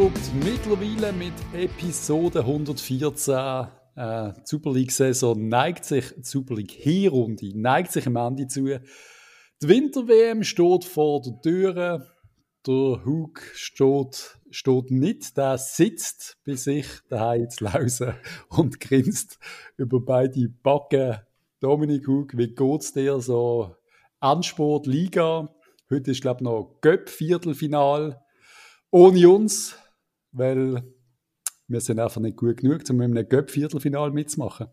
zurückgerückt, mittlerweile mit Episode 114. Äh, die Super League-Saison neigt sich, die Super League-Hinrunde neigt sich am Ende zu. Die Winter-WM steht vor der Tür. Der Hug steht, steht nicht, der sitzt bei sich daheim zu lausen und grinst über beide Backen. Dominik Hug, wie geht's dir so? Ansport, Liga. Heute ist, glaube ich, noch Göpp-Viertelfinal ohne uns, weil wir sind einfach nicht gut genug, um in einem Göpp-Viertelfinal mitzumachen.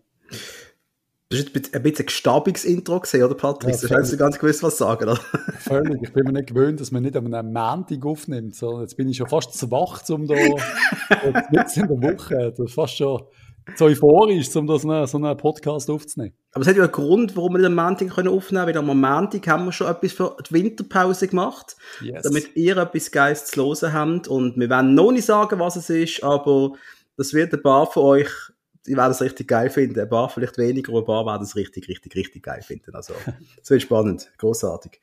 Das war ein bisschen ein gestabiges Intro, gewesen, oder Patrick? Ja, du hast ganz gewiss was sagen, oder? Völlig. Ich bin mir nicht gewöhnt, dass man nicht an einem Montag aufnimmt, sondern jetzt bin ich schon fast zu wach, um da jetzt in der Woche, das ist fast schon so euphorisch, um das eine, so einen Podcast aufzunehmen. Aber es hat ja einen Grund, warum wir den Montag können aufnehmen können, weil am Montag haben wir schon etwas für die Winterpause gemacht, yes. damit ihr etwas Geiles zu hören habt. Und wir werden noch nicht sagen, was es ist, aber das wird ein paar von euch, die werden es richtig geil finden. Ein paar vielleicht weniger, aber ein paar werden es richtig, richtig, richtig geil finden. Also, das wird spannend. Großartig.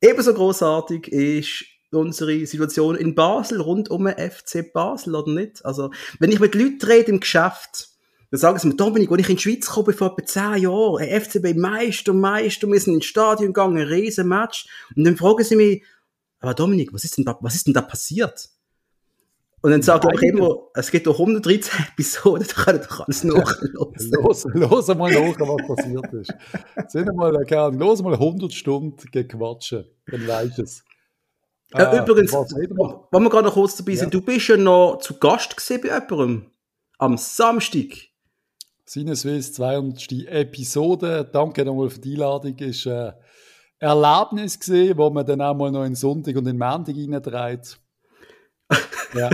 Ebenso großartig ist unsere Situation in Basel rund um den FC Basel, oder nicht? Also, wenn ich mit Leuten rede im Geschäft, dann sagen sie mir, Dominik, als ich in die Schweiz komme, vor etwa zehn Jahren, ein FCB Meister, Meister, wir sind ins Stadion gegangen, ein riesen Match. Und dann fragen sie mich, aber Dominik, was ist denn da, was ist denn da passiert? Und dann sage ich immer, es gibt doch 113 Episoden, da könnt ihr alles nachhören. los, los mal nach, was passiert ist. Sind mal, gern, los mal 100 Stunden gequatschen, dann weißt du es. Äh, äh, übrigens, wenn wir gerade noch kurz dabei sind, ja. du bist ja noch zu Gast gesehen bei jemandem am Samstag. Sinneswiss 200. Episode. Danke nochmal für die Einladung. Ist ein Erlebnis gesehen, wo man dann auch mal noch in Sonntag und in Montag reintreibt. ja,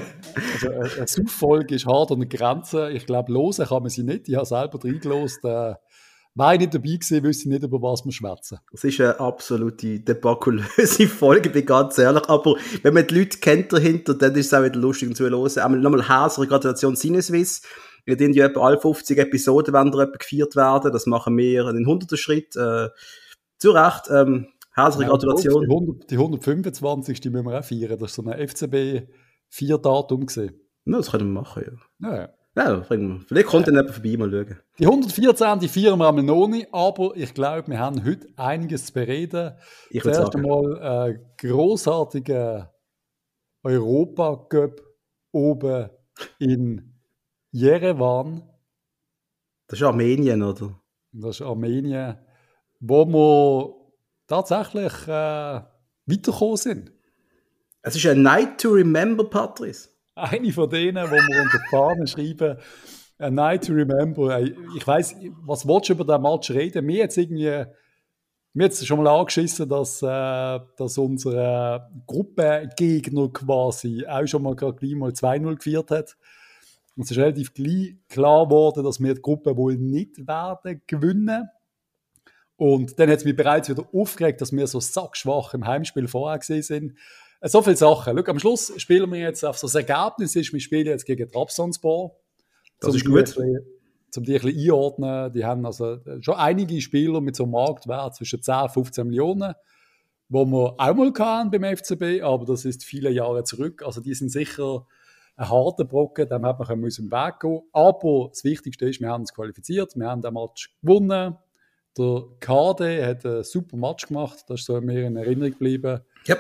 also eine Suchfolge ist hart an der Grenze. Ich glaube, losen kann man sie nicht. Ich habe selber reingelost. Äh, Wäre ich nicht dabei gewesen, wüsste ich nicht, über was wir schwätzen. Das ist eine absolute debakulöse Folge, bin ganz ehrlich. Aber wenn man die Leute kennt dahinter, dann ist es auch wieder lustig zu hören. Einmal nochmal herzliche Gratulation Sinneswiss. Wir haben ja etwa alle 50 Episoden, wenn da gefeiert werden. Das machen wir in den 100. Schritt. Äh, zu Recht. Ähm, herzliche ja, Gratulation. Die, 100, die 125. Die müssen wir auch feiern. Das ist so ein FCB-4-Datum gesehen. Ja, das können wir machen, ja. ja. Ja, vielleicht kommt dann jemand vorbei, mal schauen. Die 114, die feiern wir einmal noch nicht, aber ich glaube, wir haben heute einiges zu bereden. Ich würde sagen. einmal äh, großartigen Europa-Cup oben in Jerewan. Das ist Armenien, oder? Das ist Armenien, wo wir tatsächlich äh, weitergekommen sind. Es ist ein Night to Remember, Patrice. Eine von denen, wo wir unter Fahne schreiben, A Night to Remember. Ich weiß, was willst du über diesen Match reden? Mir jetzt irgendwie mir hat schon mal angeschissen, dass, äh, dass unser Gruppengegner quasi auch schon mal gleich mal 2-0 geführt hat. Und es ist relativ klar geworden, dass wir die Gruppe wohl nicht werden gewinnen. Und dann hat es mich bereits wieder aufgeregt, dass wir so sackschwach im Heimspiel vorher gesehen sind. Äh, so viele Sachen. Schau, am Schluss spielen wir jetzt auf so das Ergebnis ist, wir spielen jetzt gegen Trabzonspor. Das ist gut. um die ein bisschen einordnen. Die haben also schon einige Spieler mit so einem Marktwert zwischen 10 und 15 Millionen, wo wir auch mal hatten beim FCB, aber das ist viele Jahre zurück. Also die sind sicher ein harter Brocken, dem hat man aus dem Weg gehen Aber das Wichtigste ist, wir haben uns qualifiziert, wir haben den Match gewonnen. Der KD hat einen super Match gemacht, das ist so mir in Erinnerung geblieben. Yep.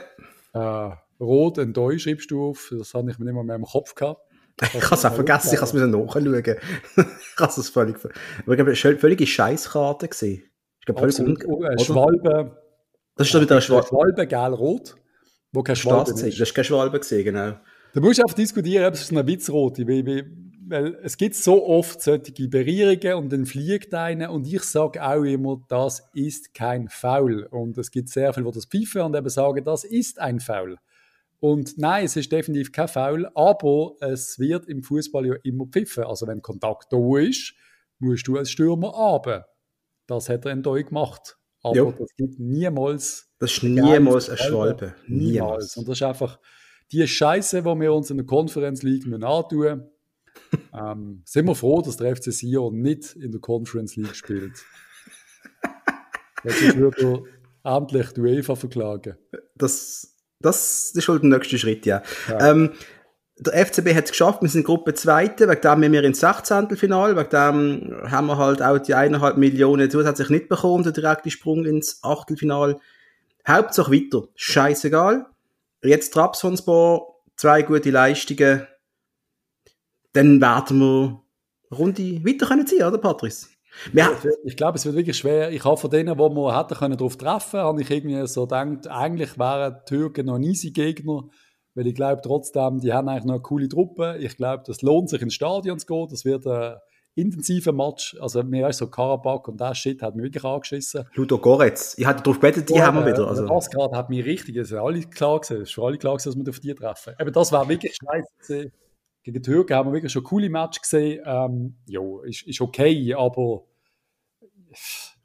Äh, Rot und Deu schreibst du auf, das habe ich mir nicht mehr, mehr im Kopf gehabt. Ich habe es auch vergessen, ich habe es nachschauen. ich habe es völlig, aber ich glaube, es war eine völlige Scheißkarte. Ich glaube, völlig un äh, Schwalbe. Das ist doch wieder ein Schwalbe. Schwalbe, gel-rot. Wo kein Schwalbe ist. Das ist kein Schwalbe gesehen, genau. Da musst du einfach diskutieren, ob es eine Witzrote weil, weil es gibt so oft solche Berührungen und dann fliegt einer und ich sage auch immer, das ist kein Foul. Und es gibt sehr viele, die das pfeifen und eben sagen, das ist ein Foul. Und nein, es ist definitiv kein Foul, aber es wird im Fußball ja immer pfiffen. Also wenn Kontakt da ist, musst du als Stürmer runter. Das hat er in Deu gemacht. Aber jo. das gibt niemals. Das ist niemals eine Schwalbe. Niemals. niemals. Und das ist einfach die Scheiße, die wir uns in der Conference League antun ähm, sind wir froh, dass der FC Sion nicht in der Conference League spielt. Jetzt würde er endlich die UEFA verklagen. Das, das ist halt der nächste Schritt, ja. ja. Ähm, der FCB hat es geschafft, wir sind Gruppe Zweite, wegen dem sind wir ins 16. Final, wegen dem haben wir halt auch die eineinhalb Millionen zusätzlich nicht bekommen, der direkte Sprung ins Achtelfinal. Hauptsache weiter, scheißegal. Jetzt Trabzonspor, zwei gute Leistungen, dann werden wir Runde weiter können ziehen, oder Patrice? Ja. Ich glaube, es wird wirklich schwer. Ich habe von denen, wo wir hätten können darauf treffen, habe ich irgendwie so gedacht, eigentlich wären die Türken noch ein easy Gegner, weil ich glaube trotzdem, die haben eigentlich noch eine coole Truppe. Ich glaube, das lohnt sich ins Stadion zu gehen. Das wird ein intensiver Match. Also mir ist so Karabakh und das Shit hat mich wirklich angeschissen. Ludo Goretz. Ich hatte darauf gebeten, die ja, haben wir wieder. Also. Das gerade hat mich richtig, es ist alle klar gesehen, es ist für alle klar gewesen, dass wir auf die treffen. Aber das war wirklich scheiße gegen die Türken haben wir wirklich schon coole Match gesehen. Ähm, ja, ist, ist okay, aber.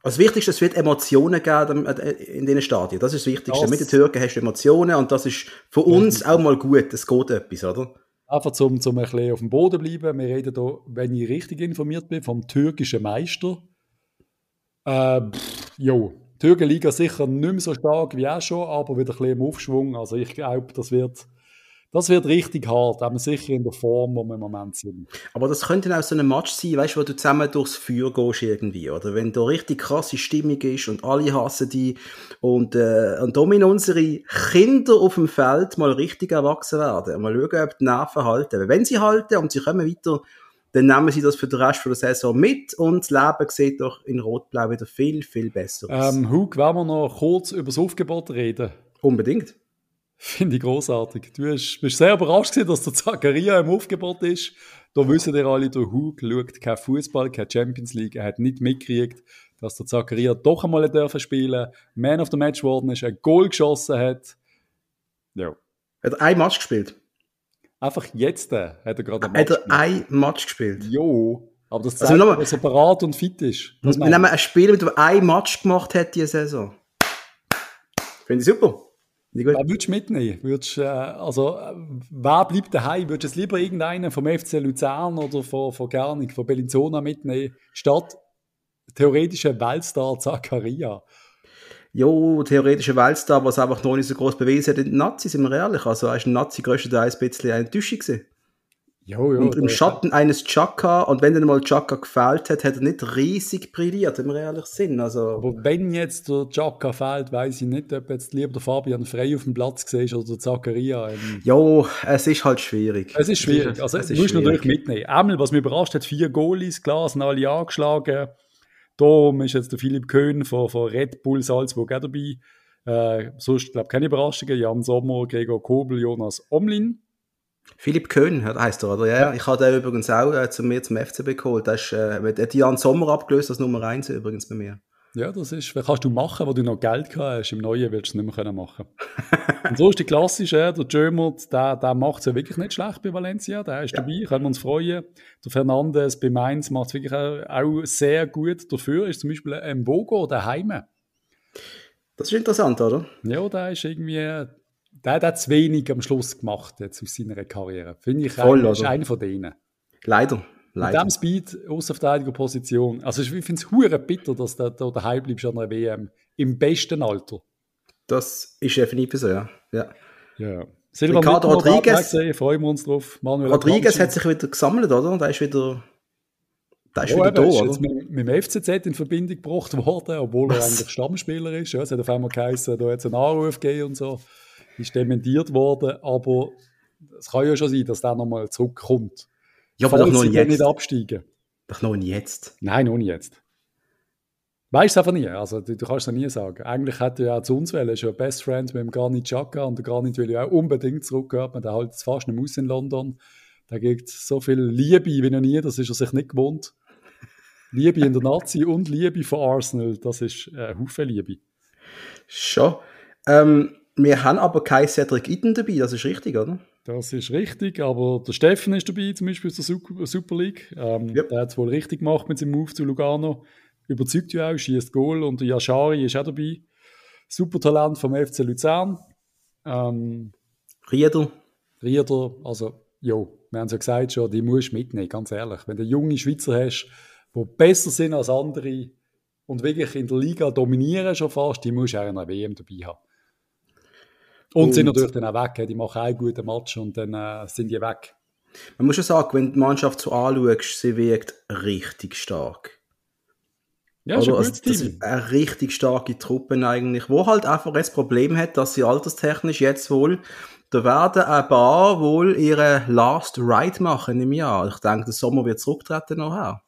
Also das Wichtigste, es wird Emotionen geben äh, in diesen Stadien. Das ist das Wichtigste. Das Mit den Türken hast du Emotionen und das ist für uns auch mal gut. Es geht etwas, oder? Einfach zum, zum ein bisschen auf dem Boden bleiben. Wir reden hier, wenn ich richtig informiert bin, vom türkischen Meister. Äh, jo, die Türkenliga sicher nicht mehr so stark wie auch schon, aber wieder ein bisschen im Aufschwung. Also ich glaube, das wird das wird richtig hart, aber sicher in der Form, wo wir im Moment sind. Aber das könnte auch so ein Match sein, weißt du, wo du zusammen durchs Feuer gehst irgendwie, oder? Wenn da richtig krasse Stimmung ist und alle hassen die und, äh, und da müssen unsere Kinder auf dem Feld mal richtig erwachsen werden. Mal schauen, ob die Nerven halten. Wenn sie halten und sie kommen weiter, dann nehmen sie das für den Rest der Saison mit und das Leben sieht doch in Rot-Blau wieder viel, viel besser aus. Ähm, Hug, wollen wir noch kurz über das Aufgebot reden? Unbedingt. Finde ich großartig. Du hast, bist sehr überrascht gewesen, dass der Zakaria im Aufgebot ist. Da wissen ihr alle, der Hug schaut kein Fußball, keine Champions League. Er hat nicht mitgekriegt, dass der Zakaria doch einmal dürfen spielen Man of the Match geworden ist, ein Goal geschossen hat. Ja. Hat er ein Match gespielt? Einfach jetzt äh, hat er gerade ein Match Hat er ein Match gespielt? Jo. Aber das also zeigt, also dass er parat und fit ist. Wir nehmen ein Spiel, mit dem ein Match gemacht hat diese Saison. Finde ich super. Wer würdest du mitnehmen? Würdest, äh, also, wer bleibt daheim? Würdest du es lieber irgendeinen vom FC Luzern oder von, von Gernig, von Bellinzona mitnehmen, statt theoretischer Weltstar Zakaria? Jo, theoretischer Weltstar, was einfach noch nicht so groß bewiesen hat den Nazis, sind wir ehrlich. Also, er ist ein Nazi größtenteils ein bisschen eine Enttäuschung gewesen. Jo, jo, und im Schatten eines Chaka, und wenn dann mal Chaka gefällt hat, hat er nicht riesig brilliert, wenn wir ehrlich sind. Also, Aber wenn jetzt der Chaka fehlt, weiß ich nicht, ob jetzt lieber der Fabian Frey auf dem Platz siehst oder der Zakaria. Ähm. Jo, es ist halt schwierig. Es ist schwierig. Also, es ist musst natürlich mitnehmen. Einmal, was mich überrascht hat, vier Goalies, klar, sind alle angeschlagen. Darum ist jetzt der Philipp Köhn von, von Red Bull Salzburg auch dabei. Äh, sonst, glaube ich, keine Überraschungen. Jan Sommer, Gregor Kobel, Jonas Omlin. Philipp Köhn heißt er, oder? Ja, ja. ich habe den übrigens auch äh, zu mir zum FCB geholt. Der ist, äh, der Jan Sommer abgelöst als Nummer 1 übrigens bei mir. Ja, das ist, was kannst du machen, wo du noch Geld gehabt hast. Im Neuen willst du es nicht mehr machen Und so ist die klassische, der Jömert, der, der macht es ja wirklich nicht schlecht bei Valencia. Der ist ja. dabei, können wir uns freuen. Der Fernandes bei Mainz macht es wirklich auch, auch, sehr gut. Dafür ist zum Beispiel ein Bogo daheim. Das ist interessant, oder? Ja, der ist irgendwie der hat auch zu wenig am Schluss gemacht jetzt aus seiner Karriere. Finde ich, Voll, er ist einer von denen. Leider. Leider. Mit dem Speed, Außenverteidigerposition. Also ich finde es hure bitter, dass du da daheim bleibst an einer WM. Im besten Alter. Das ist definitiv so, ja. ja. ja. Silber Ricardo Rodriguez. Gesehen, freuen wir uns drauf. Manuel Rodriguez hat sich wieder gesammelt, oder? Er ist wieder, der ist oh, wieder da, ist oder? Mit, mit, dem FCZ in Verbindung gebracht worden, obwohl Was? er eigentlich Stammspieler ist. Ja, es hat auf einmal geheißen, da hat es einen Anruf gegeben und so ist dementiert worden, aber es kann ja schon sein, dass der nochmal zurückkommt. Ja, aber doch noch jetzt. nicht absteigen. Doch noch nicht jetzt. Nein, noch nicht jetzt. Weißt du einfach nie. Also, du, du kannst es nie sagen. Eigentlich hätte ja auch zu uns wollen, ist ja Best Friend mit dem Granit Xhaka und der Granit will ja auch unbedingt zurückgehen. Man hält jetzt fast nicht aus in London. Da gibt es so viel Liebe wie noch nie, das ist er sich nicht gewohnt. Liebe in der Nazi und Liebe von Arsenal, das ist äh, Haufen Liebe. Schon. Ähm, wir haben aber kein Cedric Itten dabei, das ist richtig, oder? Das ist richtig, aber der Steffen ist dabei, zum Beispiel aus der Super League. Ähm, yep. Der hat es wohl richtig gemacht mit seinem Move zu Lugano. Überzeugt ja auch, schießt Goal und der Yashari ist auch dabei. Super Talent vom FC Luzern. Ähm, Rieder. Rieder, also, jo, wir haben es ja gesagt schon, die musst du mitnehmen, ganz ehrlich. Wenn du junge Schweizer hast, die besser sind als andere und wirklich in der Liga dominieren schon fast, die musst du auch in einer WM dabei haben. Und, und sind natürlich dann auch weg. Die machen einen guten Match und dann äh, sind die weg. Man muss schon sagen, wenn die Mannschaft so anschaust, sie wirkt richtig stark. Ja, Oder? Also, das ist eine richtig starke Truppe eigentlich, wo halt einfach das Problem hat, dass sie alterstechnisch jetzt wohl, da werden ein paar wohl ihre Last Ride machen im Jahr. Ich denke, der Sommer wird zurücktreten nachher.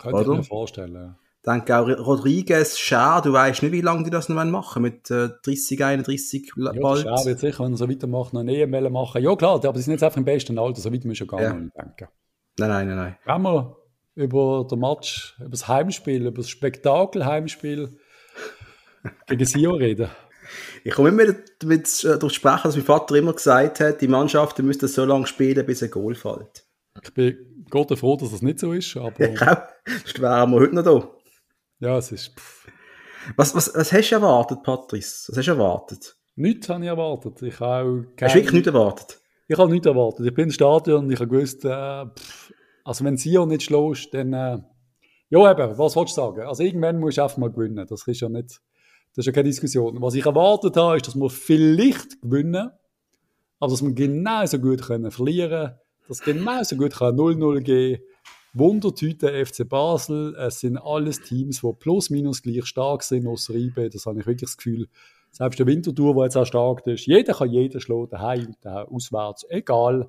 Könnte ich mir vorstellen. Denke auch Rodriguez, Schär, du weißt nicht, wie lange die das noch machen mit äh, 30, 31 bald. Ja, Schär wird sicher, wenn er so weitermacht, noch eine EM machen. Ja klar, aber sie sind jetzt einfach im besten Alter, so weit müssen wir schon gar ja. nicht denken. Nein, nein, nein, nein. Wenn wir über den Match, über das Heimspiel, über das Spektakel-Heimspiel gegen Sio reden. Ich komme immer damit äh, durch sprechen, dass mein Vater immer gesagt hat, die Mannschaft müsste so lange spielen, bis ein Goal fällt. Ich bin Gott froh, dass das nicht so ist, aber... Ich auch. Sonst wären wir heute noch da. Ja, es ist... Was, was, was hast du erwartet, Patrice? Was hast du erwartet? Nichts habe ich erwartet. Ich habe kein... Hast du wirklich nichts erwartet? Ich habe nichts erwartet. Ich bin im Stadion und ich habe gewusst, äh, pff, also wenn Sion nicht schlägst, dann... Äh, ja, eben, was wolltest du sagen? Also irgendwann musst du einfach mal gewinnen. Das ist ja nicht... Das ist ja keine Diskussion. Was ich erwartet habe, ist, dass wir vielleicht gewinnen, aber dass wir genauso gut können verlieren können, dass genauso gut 0-0 gehen kann Wundertüte FC Basel. Es sind alles Teams, die plus minus gleich stark sind, außer IB. Das habe ich wirklich das Gefühl. Selbst der Wintertour, der jetzt auch stark ist, jeder kann jeden schlagen, daheim und auswärts, egal.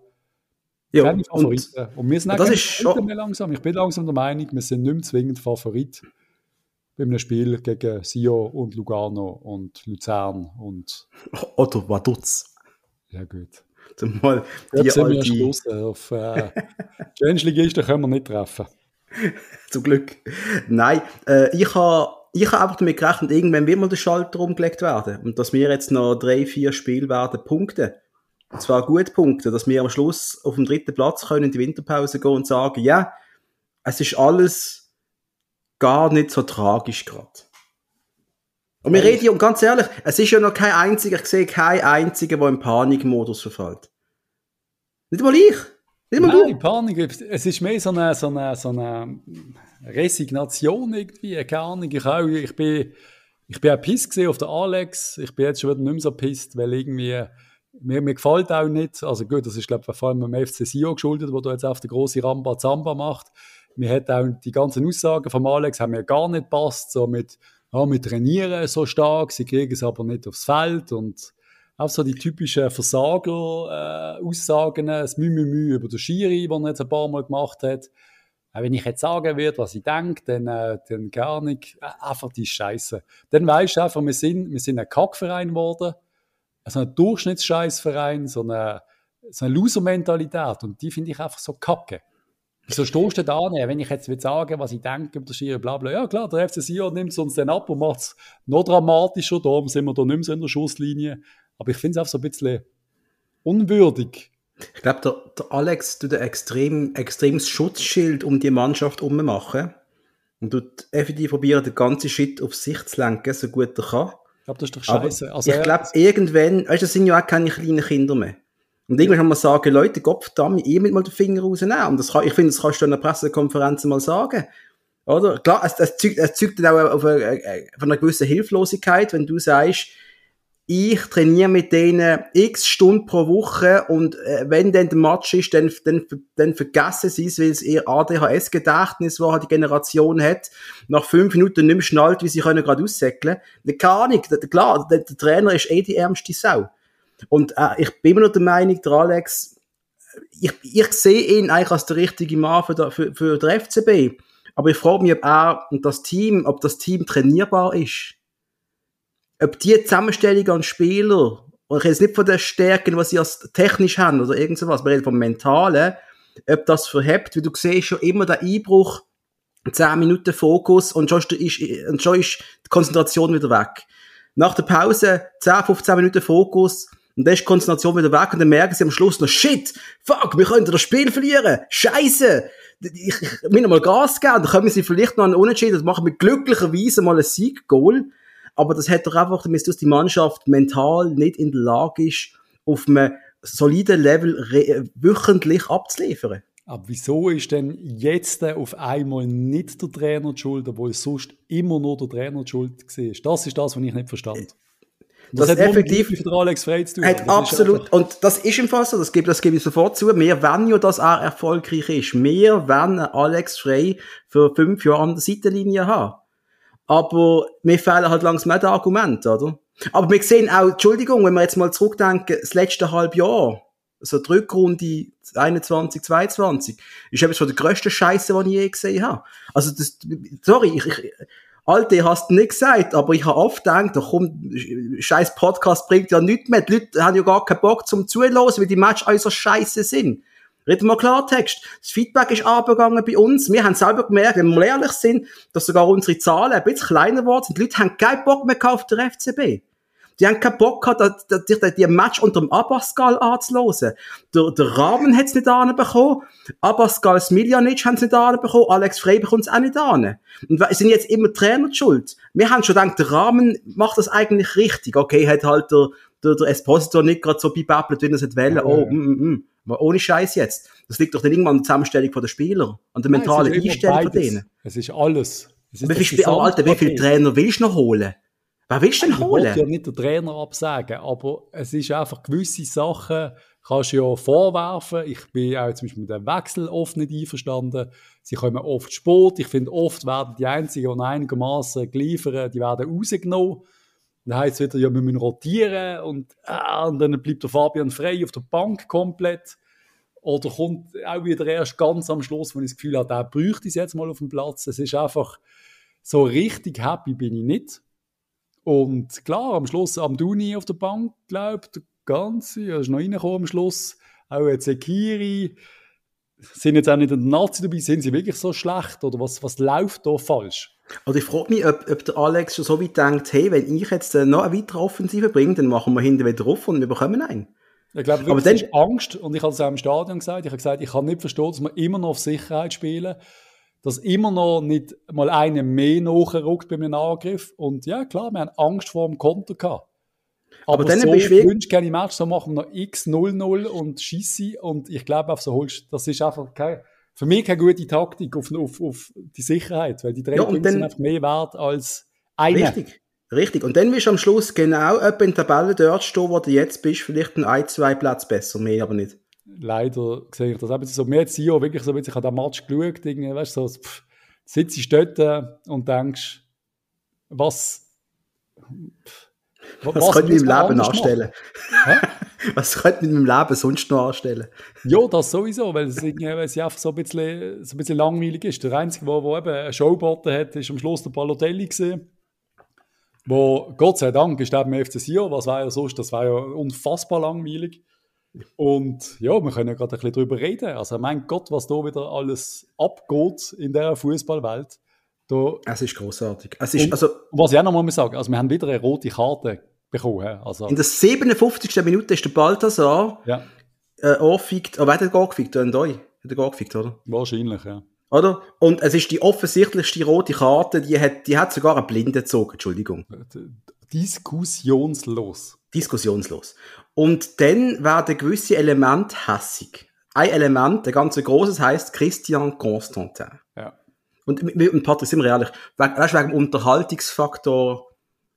Ja, Keine Favoriten. Und, und wir sind auch das ist schon... mehr langsam. Ich bin langsam der Meinung, wir sind nicht mehr zwingend Favorit bei einem Spiel gegen Sio und Lugano und Luzern und... Oder Vaduz. Ja, gut. Zumal die Jetzt sind wir alte... auf äh, Change-Ligisten können wir nicht treffen. Zum Glück. Nein, äh, ich habe ich habe einfach damit gerechnet, irgendwann wird mal der Schalter umgelegt werden. Und dass wir jetzt noch drei, vier Spiele werden punkten. Und zwar gut punkten, dass wir am Schluss auf dem dritten Platz können in die Winterpause gehen und sagen, ja, es ist alles gar nicht so tragisch gerade. Und wir reden, und ganz ehrlich, es ist ja noch kein einziger, ich sehe keinen einzigen, der im Panikmodus verfällt. Nicht mal ich. Nicht mal Nein, du. Panik, es ist mehr so eine, so eine, so eine Resignation irgendwie, keine Ahnung. Ich, auch, ich bin, ich bin auch piss auf den Alex. Ich bin jetzt schon wieder nicht mehr so pisst, weil irgendwie, mir, mir gefällt auch nicht, also gut, das ist glaube ich vor allem dem FC Sio geschuldet, wo da jetzt auf der große Ramba Zamba macht. Mir hat auch die ganzen Aussagen von Alex haben mir gar nicht passt, so mit ja, wir trainieren so stark, sie kriegen es aber nicht aufs Feld und auch so die typischen Versager-Aussagen, äh, das Mü, Mü, Mü über den Schiri, den er jetzt ein paar Mal gemacht hat. Auch wenn ich jetzt sagen würde, was ich denke, dann, äh, dann gar nicht. Äh, einfach die Scheiße. Dann weisst du einfach, wir sind, wir sind ein Kackverein geworden. Also ein Durchschnittsscheißverein, so eine, so eine Loser-Mentalität. Und die finde ich einfach so kacke. Wieso stehst du da an? Wenn ich jetzt will sagen, was ich denke über das Schiri, bla bla. Ja klar, der FC Sion nimmt es uns dann ab und macht es noch dramatischer. Darum sind wir da nicht mehr so in der Schusslinie. Aber ich finde es auch so ein bisschen unwürdig. Ich glaube, der, der, Alex tut ein extrem, extremes Schutzschild um die Mannschaft machen und tut effektiv probieren, den ganzen Shit auf sich zu lenken, so gut er kann. Ich glaube, das ist doch scheiße. Also, ich glaube, irgendwann, weißt du, das sind ja auch keine kleinen Kinder mehr. Und irgendwann kann man sagen, Leute, Gott verdammt, ihr mit mal den Finger rausnehmen. Und das kann, ich finde, das kannst du in einer Pressekonferenz mal sagen. Oder? Klar, es, es, zeugt, es zeugt dann auch auf eine, äh, von einer gewissen Hilflosigkeit, wenn du sagst, ich trainiere mit denen x Stunden pro Woche und äh, wenn dann der Match ist, dann, dann, dann vergessen sie es, weil es ihr ADHS-Gedächtnis, halt die Generation hat, nach fünf Minuten nicht mehr schnallt, wie sie können gerade aussäckeln. Keine Ahnung, klar, der, der Trainer ist eh die ärmste Sau. Und äh, ich bin immer noch der Meinung, der Alex, ich, ich sehe ihn eigentlich als der richtige Mann für, der, für, für den FCB. Aber ich frage mich, ob er und das Team, ob das Team trainierbar ist. Ob die Zusammenstellung an Spieler, und ich rede jetzt nicht von den Stärken, was sie als technisch haben oder irgend sowas, wir reden vom Mentalen, ob das verhebt, weil du siehst schon immer den Einbruch, 10 Minuten Fokus und schon ist, und schon ist die Konzentration wieder weg. Nach der Pause 10, 15 Minuten Fokus, und dann ist die Konzentration wieder weg und dann merken sie am Schluss noch, shit, fuck, wir könnten das Spiel verlieren, scheiße. Ich, ich will mal Gas geben, dann können sie vielleicht noch einen Unentschieden, das machen wir glücklicherweise mal ein Sieg-Goal. Aber das hat doch einfach damit, dass die Mannschaft mental nicht in der Lage ist, auf einem soliden Level wöchentlich abzuliefern. Aber wieso ist denn jetzt auf einmal nicht der Trainer die Schuld, obwohl sonst immer nur der Trainer die Schuld war? Das ist das, was ich nicht verstand. Das, das hat effektiv für Alex Frey zu tun. Hat absolut. und das ist im Fall so, das gebe, das gebe ich sofort zu. Wir wollen ja, dass er erfolgreich ist. Wir wollen Alex Frey für fünf Jahre an der Seitenlinie haben. Aber mir fehlen halt langsam mehr die Argumente, oder? Aber wir sehen auch, Entschuldigung, wenn wir jetzt mal zurückdenken, das letzte halbe Jahr, so die Rückrunde 21, 22, ist etwas von der grössten Scheiße, die ich je gesehen habe. Also das, sorry, ich, ich Alte, hast du nicht gesagt, aber ich habe oft gedacht, doch komm, scheiß Podcast bringt ja nichts mehr. Die Leute haben ja gar keinen Bock zum Zuhören, weil die Match äußerst scheiße sind. Reden wir Klartext. Das Feedback ist abgegangen bei uns. Wir haben selber gemerkt, wenn wir ehrlich sind, dass sogar unsere Zahlen ein bisschen kleiner geworden sind. Die Leute haben keinen Bock mehr auf den FCB. Die haben keinen Bock gehabt, die, die, die Match unter dem Abascal anzulosen. Der, der Rahmen hat es nicht anbekommen. Abascal Smiljanic haben es nicht anbekommen. Alex Frey bekommt es auch nicht an. Und es sind jetzt immer Trainer schuld. Wir haben schon gedacht, der Rahmen macht das eigentlich richtig. Okay, hat halt der, der, der Esposito nicht gerade so bibabbelt, wie er es wollen. Oh, mm, mm, mm. Aber ohne Scheiß jetzt. Das liegt doch nicht irgendwann an der Zusammenstellung der Spieler, an der mentalen Einstellung von denen. Es ist alles. Es ist wie viel, Alter, wie viele Trainer willst du noch holen? Wer willst du denn holen? Ich will ja nicht den Trainer absagen, aber es ist einfach gewisse Sachen, kannst du ja vorwerfen. Ich bin auch zum Beispiel mit dem Wechsel oft nicht einverstanden. Sie kommen oft Sport. Ich finde, oft werden die Einzigen, die einigermaßen liefern, die werden rausgenommen. Dann heisst es wieder, ja, wir müssen rotieren und, äh, und dann bleibt der Fabian frei auf der Bank komplett. Oder kommt auch wieder erst ganz am Schluss, wo ich das Gefühl habe, der bräuchte es jetzt mal auf dem Platz. Es ist einfach, so richtig happy bin ich nicht. Und klar, am Schluss am Duni auf der Bank, glaube der ganze, er ist noch reingekommen am Schluss, auch jetzt Sekiri, sind jetzt auch nicht in der Nazi dabei, sind sie wirklich so schlecht? Oder was, was läuft da falsch? Oder ich frage mich, ob, ob der Alex schon so weit denkt, hey, wenn ich jetzt äh, noch eine weitere Offensive bringe, dann machen wir hinten wieder auf und wir bekommen einen. Ich glaube, aber dann ist Angst, und ich habe es auch im Stadion gesagt, ich habe gesagt, ich kann nicht verstehen, dass wir immer noch auf Sicherheit spielen dass immer noch nicht mal einer mehr nachrückt bei einem Angriff. Und ja, klar, wir haben Angst vor dem Konter gehabt. Aber, Aber dann so bist du keine Match, so machen wir noch x 0-0 und schieße und ich glaube, auf so holst, das ist einfach kein, für mich keine gute Taktik auf, auf, auf die Sicherheit, weil die drei ja, sind einfach mehr wert als eine. Richtig. Richtig. Und dann wirst du am Schluss genau etwa in der Tabelle dort stehen, wo du jetzt bist, vielleicht ein, zwei Platz besser, mehr aber nicht leider sehe ich das eben so. Jetzt Jahr wirklich so ich habe den Match geschaut, irgendwie, weißt du, so, pff, sitzt du dort und denkst, was, pff, was, was könnte ich meinem Leben anstellen? was könnte ich mit meinem Leben sonst noch anstellen? ja, das sowieso, weil es, weil es einfach so ein, bisschen, so ein bisschen langweilig ist. Der Einzige, der, der eben einen Showbotten hat, ist am Schluss der Balotelli gesehen. Wo, Gott sei Dank, ist eben FC Sion, was war ja sonst, das war ja unfassbar langweilig. Und ja, wir können ja gerade ein bisschen darüber reden. Also, mein Gott, was da wieder alles abgeht in der Fußballwelt. es ist großartig. Es ist, also, was ich auch noch mal sagen, also wir haben wieder eine rote Karte bekommen. Also, in der 57. Minute ist der Balthasar ja. äh, angefickt, aber oh, hat er gar gefickt? Hat er gar gefickt, oder? Wahrscheinlich, ja. Oder? Und es ist die offensichtlichste rote Karte, die hat, die hat sogar einen Blinden gezogen, Entschuldigung. Diskussionslos. Diskussionslos. Und dann werden gewisse Elemente hässig. Ein Element, der ganze Großes heißt Christian Constantin. Ja. Und, und Patrick, sind wir ehrlich, weißt, wegen dem Unterhaltungsfaktor,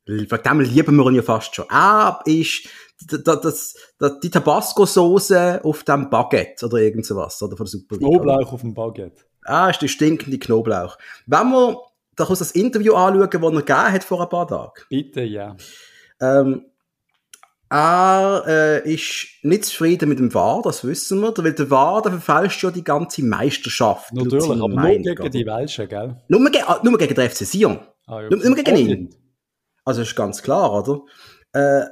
wegen dem lieben wir ihn ja fast schon. Er ist das, das, die Tabasco-Soße auf dem Baguette oder irgend sowas, oder von der Super Knoblauch auf dem Baguette. Ah, ist die stinkende Knoblauch. Wenn wir das Interview anschauen, das er gegeben hat vor ein paar Tagen. Bitte, ja. Ähm, er äh, ist nicht zufrieden mit dem VAR, das wissen wir, weil der VAR der verfälscht ja die ganze Meisterschaft. Natürlich, aber nur gegen die Welschen, gell? Nur, ge ah, nur gegen den FC Sion. Ah, ja. nur, nur, gegen ihn. Also ist ganz klar, oder? Äh,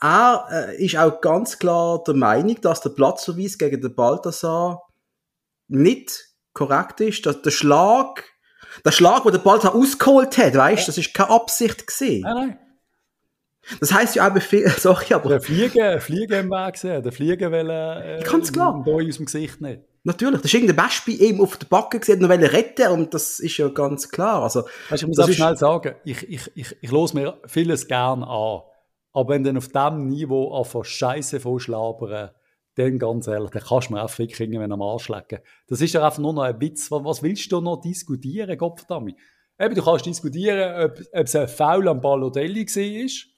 er äh, ist auch ganz klar der Meinung, dass der Platzverweis gegen den Balthasar nicht korrekt ist, dass der Schlag, der Schlag, wo der Balthasar ausgeholt hat, weißt, das ist keine Absicht gesehen. Nein, nein. Das heisst ja auch, sorry, aber. Der Fliegen, Fliegen im Weg sehen, der Fliegen will, äh, Ganz klar. Da aus dem Gesicht nicht. Natürlich, das ist irgendein bei ihm auf der Backe gesehen, noch retten und das ist ja ganz klar. Also, weißt, ich muss auch schnell sagen, ich, ich, ich, ich los mir vieles gern an. Aber wenn dann auf diesem Niveau einfach Scheiße vorschlabern, dann ganz ehrlich, dann kannst du mir auch Fick irgendwann am Arsch legen. Das ist ja einfach nur noch ein Witz. Was willst du noch diskutieren, Gottverdammt? Eben, du kannst diskutieren, ob, ob es ein Foul am Balotelli war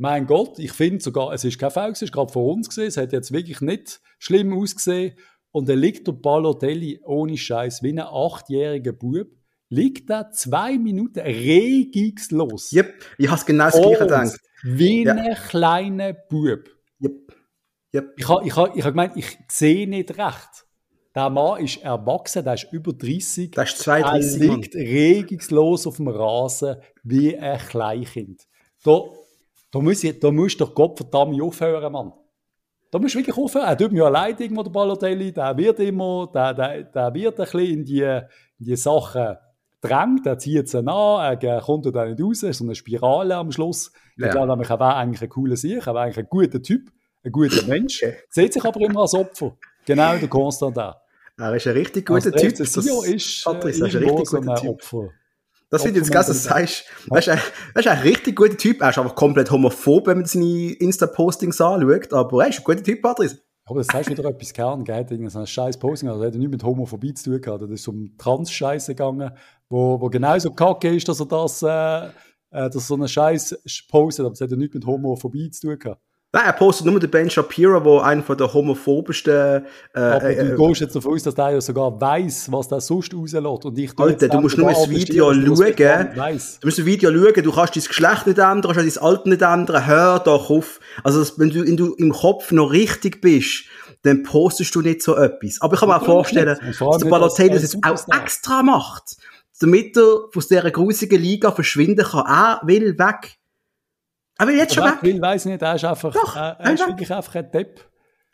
mein Gott, ich finde sogar, es ist kein Foul, es ist gerade vor uns gesehen, es hat jetzt wirklich nicht schlimm ausgesehen. Und dann liegt der Balotelli ohne Scheiß wie ein achtjähriger Bub, liegt da zwei Minuten regungslos. Yep, ich habe genau das Gleiche gedacht. Wie ja. ein kleiner Bub. Yep. Yep. Ich habe ich ha, ich ha gemeint, ich sehe nicht recht. Der Mann ist erwachsen, der ist über 30. Der ist 32. Er liegt regungslos auf dem Rasen wie ein Kleinkind. Da, da, muss ich, da musst du doch Gottverdammt aufhören, Mann. Da musst du wirklich aufhören. Er tut mir ja leid, irgendwo der Balotelli. Der wird immer, der, der, der wird ein bisschen in die, in die Sachen drängt, er zieht sie an, er kommt da nicht raus, so eine Spirale am Schluss. Ja. Ich glaube nämlich, er wäre eigentlich ein cooler Sieg, er wäre eigentlich ein guter Typ, ein guter Mensch. Sieht sich aber immer als Opfer. Genau, der Konstantin. Er ist ein richtig guter Typ. Das ist, Patrice, ist ein richtig guter Typ. Opfer. Das finde ich jetzt ganz, dass du sagst, er ist, ein, er ist ein richtig guter Typ. Er ist einfach komplett homophob, wenn man seine Insta-Postings anschaut. Aber er ist ein guter Typ, Patrice. Aber das heißt wieder etwas gern, gell? Hat so ein scheiß Posting, also hat nichts mit Homophobie zu tun gehabt. Das ist um Trans-Scheiße gegangen, wo, wo genauso kacke ist, dass er das, äh, äh dass so einen Scheiß postet, aber das hat ja nichts mit Homophobie zu tun gehabt. Nein, er postet nur den Ben Shapiro, der einer von der homophobischsten. Äh, Aber äh, du gehst jetzt davon aus, dass der ja sogar weiß, was der sonst rauslässt. Und ich Alter, du musst nur das Video schauen. Du musst das Video schauen, du kannst dein Geschlecht nicht ändern, du kannst dein Alter nicht ändern. Hör doch auf. Also, wenn du, wenn du im Kopf noch richtig bist, dann postest du nicht so etwas. Aber ich kann mir auch vorstellen, dass der Balotelli das jetzt auch extra macht, damit er aus dieser grusigen Liga verschwinden kann. Er will weg. Aber jetzt schon weg. Will, weiß nicht, er ist einfach, Doch, er, er ist wirklich einfach ein Depp.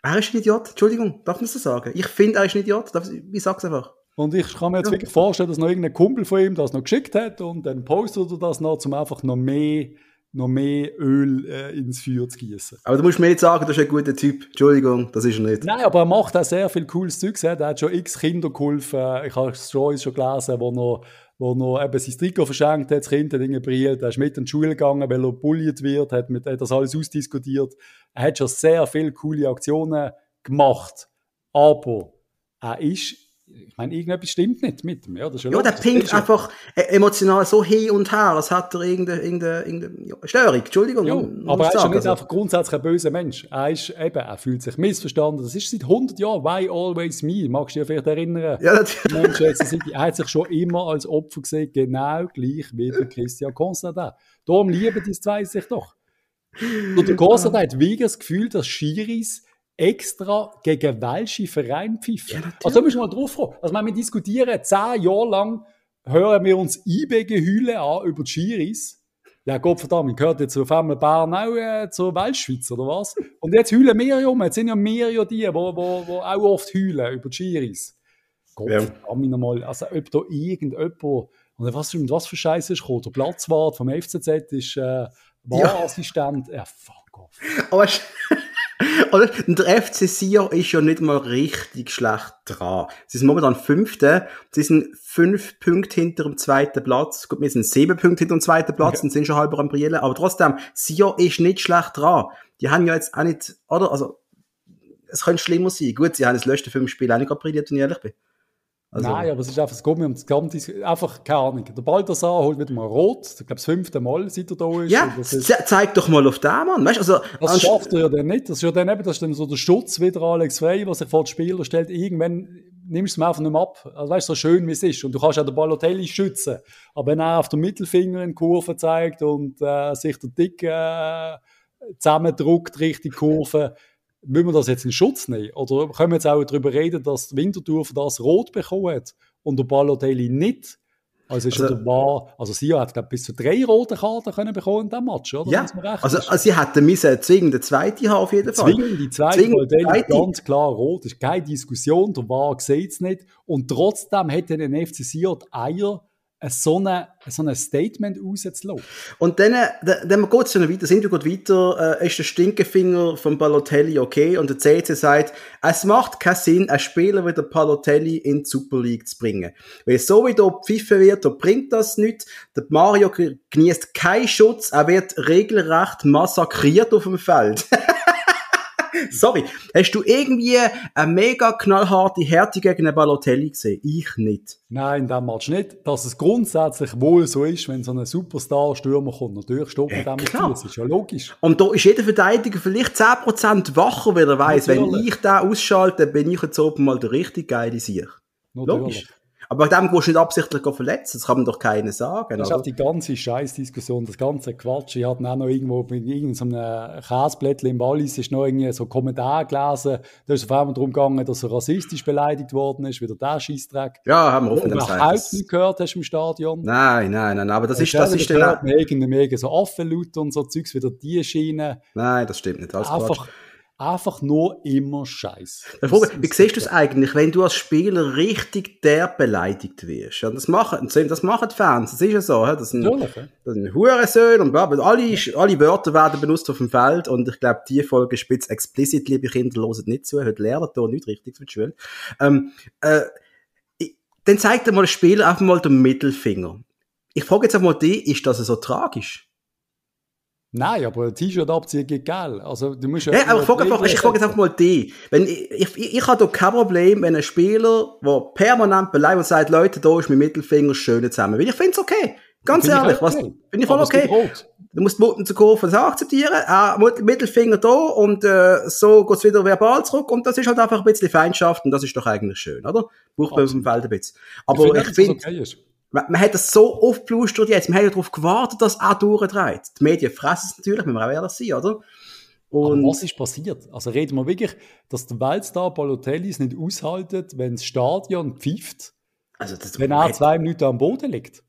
Er ist ein Idiot, Entschuldigung, darf man so sagen? Ich finde, er ist ein Idiot, ich sag's einfach. Und ich kann mir jetzt ja. wirklich vorstellen, dass noch irgendein Kumpel von ihm das noch geschickt hat und dann postet er das noch, um einfach noch mehr, noch mehr Öl äh, ins Feuer zu gießen. Aber du musst mir nicht sagen, das ist ein guter Typ. Entschuldigung, das ist er nicht. Nein, aber er macht auch sehr viel cooles Zeug. Er hat schon x Kinder geholfen. Ich habe Stories schon gelesen, wo noch wo noch eben sein Trikot verschenkt hat, das Kind hat ihn brillt, er ist mit in die Schule gegangen, weil er bulliert wird, hat, mit, hat das alles ausdiskutiert. Er hat schon sehr viele coole Aktionen gemacht, aber er ist ich meine, irgendetwas stimmt nicht mit ihm. Ja, das ja, ja der pinkt einfach e- emotional so hin und her, als hat er irgendeine, irgendeine, irgendeine Störung. Entschuldigung. Ja, aber er ist ja nicht also. einfach grundsätzlich ein böser Mensch. Er ist eben, er fühlt sich missverstanden. Das ist seit 100 Jahren. Why always me? Magst du dich vielleicht erinnern? Ja, natürlich. er hat sich schon immer als Opfer gesehen, genau gleich wie der Christian Constantin. Darum lieben die zwei sich doch. Und der Constantin hat wirklich das Gefühl, dass Schiris extra gegen welche Verein pfiffen. Ja, also da müssen wir mal drauf kommen. Also wir diskutieren zehn Jahre lang, hören wir uns IB-Gehülle an über die Schiris. Ja, Gott verdammt, gehört jetzt auf einmal Bern auch äh, zur Weltschweiz, oder was? Und jetzt heulen wir ja um. Jetzt sind ja mehr ja die, die wo, wo auch oft heulen über die Schiris. Gott ja. verdammt nochmal. Also, ob da irgendjemand, und was, was für Scheiße ist gekommen? Der Platzwart vom FCZ ist äh, Wahrassistent. Ja. ja, fuck off. Aber Oder? der FC Sion ist ja nicht mal richtig schlecht dran. Sie sind momentan Fünfte. Sie sind fünf Punkte hinter dem zweiten Platz. Gut, wir sind sieben Punkte hinter dem zweiten Platz okay. und sind schon halber am Brillen. Aber trotzdem, Sion ist nicht schlecht dran. Die haben ja jetzt auch nicht, oder? Also, es könnte schlimmer sein. Gut, sie haben das letzte fünf Spiel auch nicht brilliert, wenn ich ehrlich bin. Also, Nein, aber es ist einfach, es geht mir um das Ganze, einfach, keine Ahnung. Der Balthasar holt wieder mal rot, ich glaube, das fünfte Mal, seit er da ist. Ja, ist, zeig doch mal auf den Mann, weißt also. Das schafft er ja dann nicht, das ist ja dann eben, das ist dann so der Schutz wieder Alex Frey, was sich vor den Spieler stellt, irgendwann nimmst du es einfach nicht mehr ab. Also weißt du, so schön wie es ist. Und du kannst auch den Balotelli schützen. Aber wenn er auf den Mittelfinger in die Kurve zeigt und äh, sich der Dick äh, zusammendruckt, Richtung Kurve, müssen wir das jetzt in Schutz nehmen? Oder können wir jetzt auch darüber reden, dass Winterthur für das Rot bekommen hat und der Balotelli nicht? Also, ist also, der war, also sie hat glaub, bis zu drei rote Karten können bekommen in diesem Match, oder? Ja, also, also, sie hätten müssen zwingend eine zweite haben auf jeden Fall. Zwingend die zweite, zwingend Balotelli ganz klar rot, ist keine Diskussion, der war sieht es nicht und trotzdem hätte den FC Sion die Eier so ein so eine Statement rauszulassen. Und dann, dann geht es ja noch weiter, sind wir gut weiter, äh, ist der Stinkefinger von Balotelli okay und der CC sagt, es macht keinen Sinn, einen Spieler wie der Balotelli in die Super League zu bringen. Weil so wie da pfiffen wird, da bringt das nichts. Der Mario genießt keinen Schutz, er wird regelrecht massakriert auf dem Feld. Sorry. Hast du irgendwie eine mega knallharte Härte gegen einen Balotelli gesehen? Ich nicht. Nein, damals nicht. Dass es grundsätzlich wohl so ist, wenn so ein Superstar-Stürmer kommt. Natürlich stoppt man Ja, damit klar. Das ist ja logisch. Und da ist jeder Verteidiger vielleicht 10% wacher, weil er weiss, wenn ich den ausschalte, dann bin ich jetzt oben mal der richtig geile Sieg. Logisch. Aber dem gehst du nicht absichtlich verletzen. Das kann man doch keiner sagen. Das ist oder? auch die ganze Scheißdiskussion, das ganze Quatsch. Ich hatte auch noch irgendwo bei irgendeinem Käseblättchen im Wallis ist noch irgendwie so Kommentar gelesen. Da ist es auf einmal darum gegangen, dass er rassistisch beleidigt worden ist, wieder der Scheißdreck. Ja, haben wir offen Überhaupt nicht gehört hast im Stadion. Nein, nein, nein, aber das ist, das ist dann, irgendeinem irgendeinem so Affenlaut und so Zeugs, wieder die Schiene. nein, das stimmt nicht. Alles Quatsch. Einfach, nur immer Scheiß. Der Frage, wie siehst du es eigentlich, wenn du als Spieler richtig derb beleidigt wirst? Ja, das machen, das machen die Fans, das ist ja so. Das sind, das sind Hurensöhne und bla, alle, alle Wörter werden benutzt auf dem Feld und ich glaube, die Folge spitz explicit, liebe Kinder, loset nicht zu, heute lernt ihr nicht richtig die Schule. Ähm, äh, dann zeigt er mal der Spieler einfach mal den Mittelfinger. Ich frage jetzt einfach mal dich, ist das so tragisch? Nein, aber ein T-Shirt abziehen geht geil. Also, du musst Ja, aber ich frage, einfach, ich frage jetzt einfach mal die. Wenn, ich, ich, ich habe da kein Problem, wenn ein Spieler, der permanent beleidigt und sagt, Leute, da ist mein Mittelfinger schön zusammen. Weil ich finde es okay. Ganz ehrlich, was, finde ich voll okay. Du musst die Mutten zur Kurve das akzeptieren, Mut- Mittelfinger da und äh, so geht's wieder verbal zurück und das ist halt einfach ein bisschen Feindschaft und das ist doch eigentlich schön, oder? Braucht man auf dem Feld ein bisschen. Aber ich finde. Man, hat das so oft blustert jetzt, man hat ja darauf gewartet, dass er durchdreht. Die Medien fressen es natürlich, müssen wir auch ehrlich sein, oder? Aber Und was ist passiert? Also reden wir wirklich, dass der Weltstar Balotelli es nicht aushaltet, wenn das Stadion pfeift, also das, wenn er zwei Minuten am Boden liegt?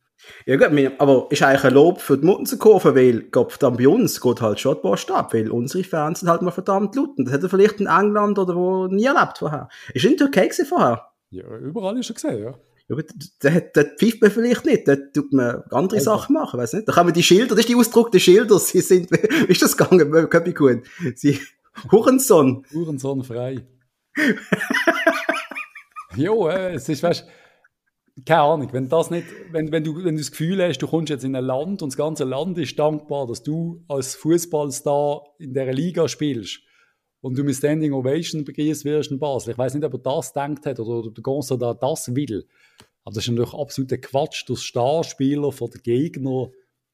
Ja gut, aber ist eigentlich ein Lob für die Muttenkurve, weil Gott dann bei uns geht halt schon die Post ab, weil unsere Fans sind halt mal verdammt laut. Und das hat er vielleicht in England oder wo nie erlebt vorher. Ist in der Türkei vorher? Ja, überall ist er gesehen, ja. Ja gut, da pfeift man vielleicht nicht, da tut man andere Sachen machen, weiß nicht. Da kann man die Schilder, das ist die Ausdruck der Schilder, sie sind, wie ist das gegangen, Köppi gut? Sie, Hurensohn. Hurensohn frei. jo, äh, es ist, weißt keine Ahnung, wenn das nicht, wenn, wenn, du, wenn du das Gefühl hast, du kommst jetzt in ein Land und das ganze Land ist dankbar, dass du als Fußballstar in dieser Liga spielst und du mit Standing Ovation begrüßt wirst in Basel. Ich weiß nicht, ob er das denkt hat oder, oder der Gonzo da das will. Aber das ist natürlich absoluter Quatsch. Der Starspieler von den Gegner,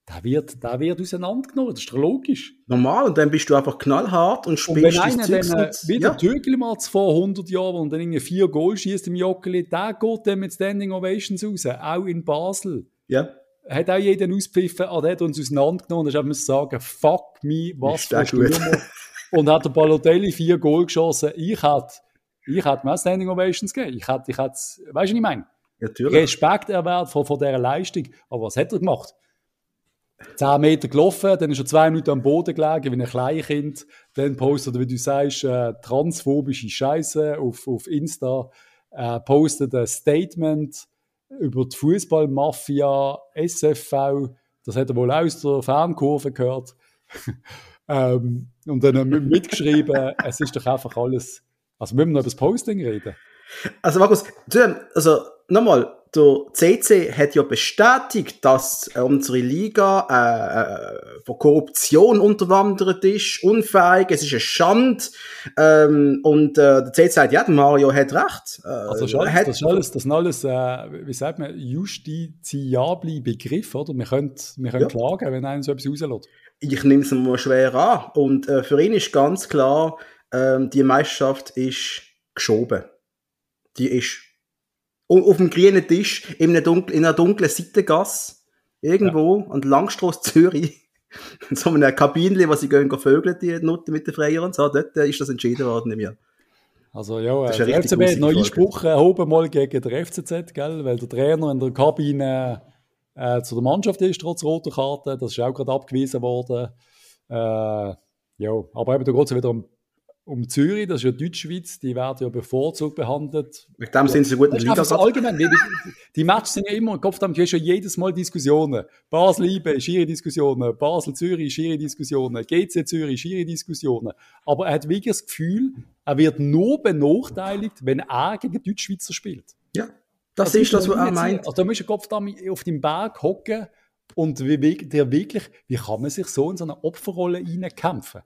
der wird, der wird auseinandergenommen. Das ist doch logisch. Normal, und dann bist du einfach knallhart und Und wenn spielst einer dann, äh, wie der Ja, Türkelmatz vor 100 Jahren und dann irgendwie vier Goal schießt im Joggeli, der geht dann mit Standing Ovations raus, auch in Basel. ja. Hat auch jeden auspfiffen, ah, der hat uns auseinandergenommen, und ich muss sagen, fuck me, was Ist für der. Stürmer. und hat der Balotelli vier Goal geschossen. Ich hätte, ich hätte mir Standing Ovations gegeben. Ich hätte, ich hätte, weißt du, was ich meine? Natürlich. Respekt erwähnt von, von dieser Leistung. Aber was hat er gemacht? 10 Meter gelaufen, dann ist er zwei Minuten am Boden gelegen, wie ein Kleinkind. Dann postet er, wie du sagst, äh, transphobische Scheiße auf, auf Insta. Äh, postet ein Statement über die Fußballmafia, SFV. Das hat er wohl aus der Fernkurve gehört. ähm, und dann mit- mitgeschrieben, es ist doch einfach alles. Also müssen wir noch über das Posting reden? Also Markus, zudem, also nochmal, der CC hat ja bestätigt, dass unsere Liga äh, äh, von Korruption unterwandert ist, unfähig, es ist eine Schande. Ähm, und äh, der CC sagt, ja, der Mario hat recht. Äh, Also das ist alles, hat, das, ist alles, das sind alles äh, wie sagt man, justiziable Begriffe, oder? Wir können, wir können Ja. klagen, wenn einer so etwas rauslässt. Ich nehme es mal schwer an. Und äh, für ihn ist ganz klar, ähm, die Meisterschaft ist geschoben. Die ist au- auf dem grünen Tisch in einer, dunklen, in einer dunklen Seitengasse irgendwo an der Langstrasse Zürich. In so einer Kabine, wo sie gehen, vögeln, die Nutten mit den Freiern und so. Dort äh, ist das entschieden worden im Jahr. Also ja, äh, der FCB hat noch. Einspruch erhoben mal gegen den FCZ, gell? weil der Trainer in der Kabine äh, zu der Mannschaft ist, trotz roter Karte. Das ist auch gerade abgewiesen worden. Äh, ja, aber eben, da geht es wieder um, um Zürich, das ist ja Deutschschweiz, die werden ja bevorzugt behandelt. Mit dem sind sie gut in der Liga. allgemein. wie- Die Matches sind ja immer, Kopfdampf, du hast ja jedes Mal Diskussionen. Basel-IB, Schiri-Diskussionen. Basel-Zürich, Schiri-Diskussionen. GC Zürich, Schiri-Diskussionen. Aber er hat wirklich das Gefühl, er wird nur benachteiligt, wenn er gegen Deutschschweizer spielt. Ja, das ist das, was er meint. Also da musst du Kopfdampf auf dem Berg hocken und wie, der wirklich, wie kann man sich so in so eine Opferrolle reinkämpfen?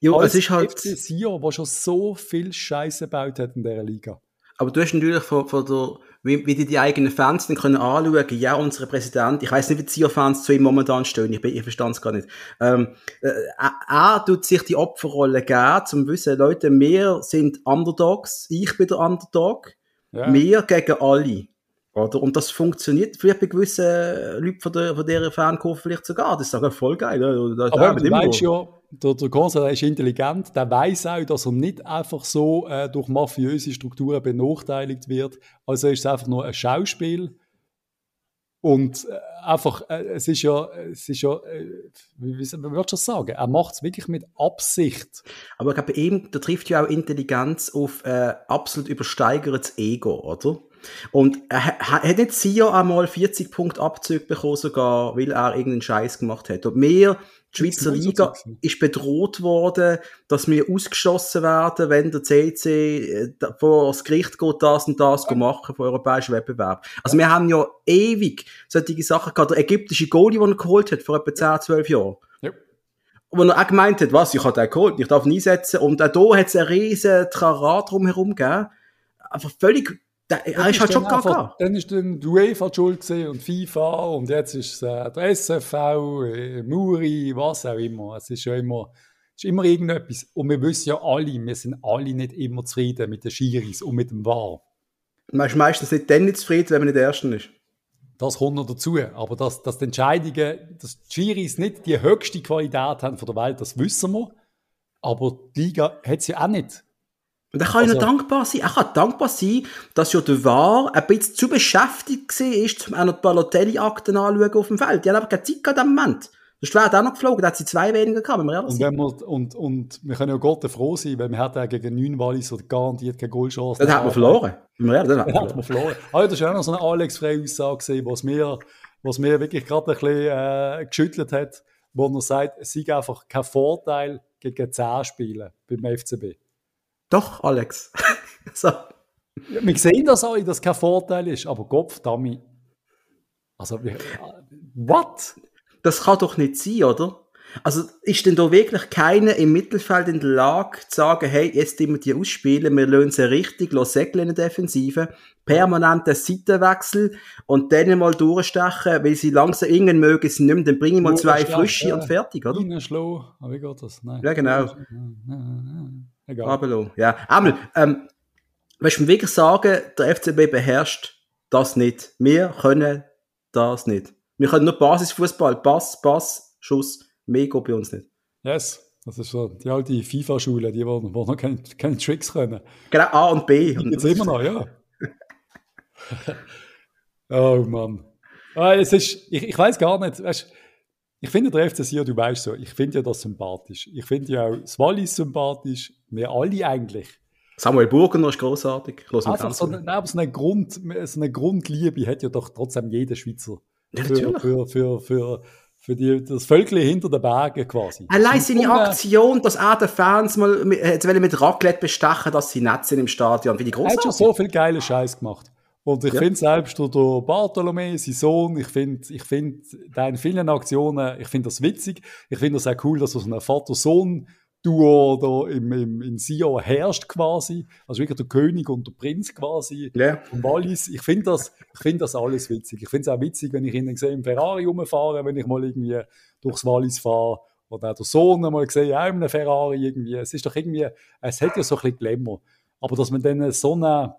Ja, es ist halt. FC Sion, der schon so viel Scheiße gebaut hat in dieser Liga. Aber du hast natürlich von, von der, wie, wie die, die eigenen Fans dann können anschauen, ja, unsere Präsident, ich weiß nicht, wie die Sion-Fans zu ihm momentan stehen, ich, ich verstand es gar nicht. Ähm, äh, er tut sich die Opferrolle geben, zum zu wissen, Leute, wir sind Underdogs, ich bin der Underdog, ja. wir gegen alle. Oder? Und das funktioniert vielleicht bei gewissen Leuten von, der, von dieser Fankurve vielleicht sogar. Das ist sogar voll geil. Das Aber du weißt ja, der, der Gonzalo ist intelligent, der weiß auch, dass er nicht einfach so äh, durch mafiöse Strukturen benachteiligt wird. Also ist es einfach nur ein Schauspiel. Und äh, einfach, äh, es ist ja, es ist ja, äh, wie, wie, wie würdest du das sagen? Er macht es wirklich mit Absicht. Aber ich glaube, ihm, da trifft ja auch Intelligenz auf äh, absolut übersteigertes Ego, oder? Und er hat nicht Sia einmal 40 Punkte Abzug bekommen, sogar, weil er irgendeinen Scheiß gemacht hat. Und mehr, die Schweizer Liga ist bedroht worden, dass wir ausgeschossen werden, wenn der CC äh, vor das Gericht geht, das und das ja. machen für europäischen Wettbewerb. Also wir haben ja ewig solche Sachen gehabt. Der ägyptische Goalie, den er geholt hat, vor etwa 10, 12 Jahren. Ja. Wo er auch gemeint hat, was, ich habe den geholt, ich darf ihn einsetzen. Und auch da hat es einen riesen Trara drumherum gegeben. Einfach völlig da, er ist halt schon gar Dann ist dann die UEFA schuld und FIFA und jetzt ist es äh, der SFV, äh, Muri, was auch immer. Es ist schon immer, es ist immer irgendetwas. Und wir wissen ja alle, wir sind alle nicht immer zufrieden mit den Schiris und mit dem VAR. Man ist meistens nicht dann nicht zufrieden, wenn man nicht der Erste ist. Das kommt noch dazu. Aber dass, dass die Entscheidungen, dass die Schiris nicht die höchste Qualität haben von der Welt, das wissen wir. Aber die Liga hat sie auch nicht. Und er kann also, ja dankbar sein. Er kann dankbar sein, dass ja der War ein bisschen zu beschäftigt war, um auch noch die Balotelli-Akten anzuschauen auf dem Feld. Die haben aber keine Zeit gehabt dem Moment. Sonst wäre er auch noch geflogen, da hat sie zwei weniger gehabt, wenn wir ehrlich und, wenn wir, und, und wir können ja Gott froh sein, weil wir hatten gegen neun Wallis oder garantiert keine Goalchance. Dann hat man verloren. Wenn wir ehrlich, dann hat man verloren. Aber das war auch noch so eine Alex-freie Aussage, was mir, was mir wirklich gerade ein bisschen äh, geschüttelt hat, wo er sagt, es sei einfach kein Vorteil gegen 10 Spielen beim FCB. Doch, Alex. so. ja, wir sehen das auch, dass das kein Vorteil ist, aber Kopf, Dummy. Also, what? Das kann doch nicht sein, oder? Also ist denn da wirklich keiner im Mittelfeld in der Lage zu sagen, hey, jetzt immer die ausspielen, wir lösen sie richtig, lassen Säckle in der Defensive, permanenten Seitenwechsel und dann mal durchstechen, weil sie langsam irgendwann mögen sie nicht mehr, dann bringe ich mal zwei Frische und fertig, oder? Schlau, aber wie geht das? Nein. Ja, genau. Egal. Babylon, ja. Einmal, ähm, willst du mir wirklich sagen, der FCB beherrscht das nicht? Wir können das nicht. Wir können nur Basisfußball, Pass, Pass, Schuss, mehr geht bei uns nicht. Yes, das ist so die alte FIFA-Schule, die, die noch keine, keine Tricks können. Genau, A und B. Jetzt immer noch, ja. oh Mann. Ah, es ist, ich, ich weiß gar nicht, weißt, ich finde der FC Sion, du weißt so, ich finde ja das sympathisch. Ich finde ja auch das Wallis sympathisch, wir alle eigentlich. Samuel Burgener ist großartig. Also, so eine, aber so eine, Grund, so eine Grundliebe hat ja doch trotzdem jeder Schweizer. Ja, für, für, für, für, für die, das Völkchen hinter den Bergen quasi. Allein seine Aktion, dass auch die Fans mal mit, mit Raclette bestechen, dass sie nett sind im Stadion, wie die großartig. Er hat schon so viel geile Scheiß gemacht. Und ich ja. finde selbst der Bartolomé, sein Sohn, ich finde ich find in vielen Aktionen, ich finde das witzig. Ich finde das auch cool, dass so ein Vater-Sohn-Duo da im, im, in Sion herrscht quasi. Also wirklich der König und der Prinz quasi. Ja. Und Wallis. Ich finde das, ich finde das alles witzig. Ich finde es auch witzig, wenn ich ihn sehe im Ferrari rumfahren, wenn ich mal irgendwie durchs Wallis fahre. Oder auch der Sohn mal gesehen, auch in einem Ferrari irgendwie. Es ist doch irgendwie, es hat ja so ein bisschen Glamour. Aber dass man dann so eine,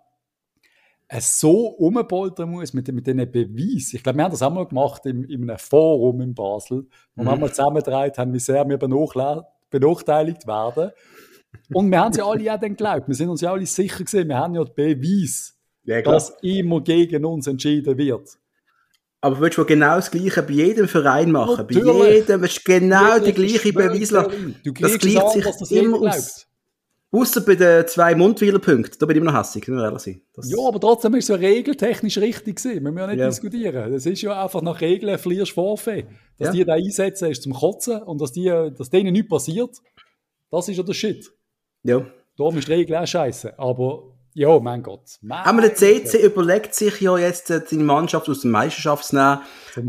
so umpoltern muss mit, mit diesen Beweisen. Ich glaube, wir haben das auch mal gemacht in, in einem Forum in Basel, wo mhm. wir mal zusammengedreht haben, wie sehr wir benachteiligt werden. Und wir haben sie alle auch dann geglaubt. Wir sind uns ja alle sicher gewesen, wir haben ja die Beweise, ja, dass immer gegen uns entschieden wird. Aber willst du genau das Gleiche bei jedem Verein machen? Natürlich. Bei jedem willst du genau die gleiche Beweise. Das gleicht sich das immer aus. Außer bei den zwei Mundweiler-Punkten, da bin ich immer noch hässlich, nur ehrlich sein. Das ja, aber trotzdem ist es ja regeltechnisch richtig gewesen. Wir müssen ja nicht ja. diskutieren. Das ist ja einfach nach Regeln flierst Vorfee. Dass ja. die da einsetzen, ist zum Kotzen und dass, die, dass denen nichts passiert, das ist ja der Shit. Ja. Darum ist die Regel auch scheiße. Aber, ja, mein Gott. Mein Aber der CC überlegt sich ja jetzt, äh, seine Mannschaft aus der Meisterschaft zu nehmen.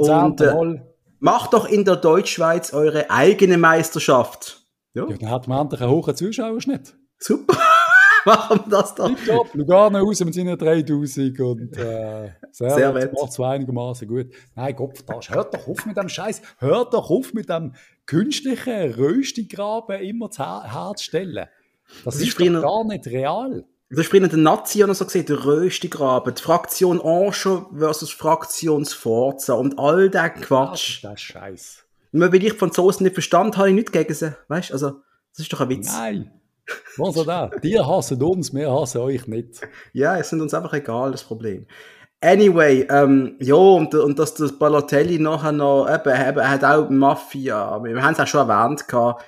und äh, macht doch in der Deutschschweiz eure eigene Meisterschaft. Ja. ja dann hat man endlich einen hohen Zuschauerschnitt. Super. Machen wir das dann. Top, Lugano raus mit seinen 3000 und äh, sehr, sehr wett. macht es einigermaßen gut. Nein, Gott, das, hört doch auf mit dem Scheiß. Hört doch auf mit dem künstlichen Röstigraben immer zu herzustellen. Das, das ist, ist doch gar nicht real. Das ist früher der Nazi oder so gesehen, der Röstigraben, die Fraktion Ancho versus Fraktion Sforza und all der Quatsch. Das ist Scheiß. Nur weil ich Franzosen nicht verstanden habe, ich nicht gegen sie. Weißt du, also, das ist doch ein Witz. Nein. Was er da? Die hassen uns, wir hassen euch nicht. Ja, es sind uns einfach egal, das Problem. Anyway, ähm, ja, und, und dass das Balotelli nachher noch, eben, eben, er hat auch Mafia, wir haben es auch schon erwähnt, gehabt,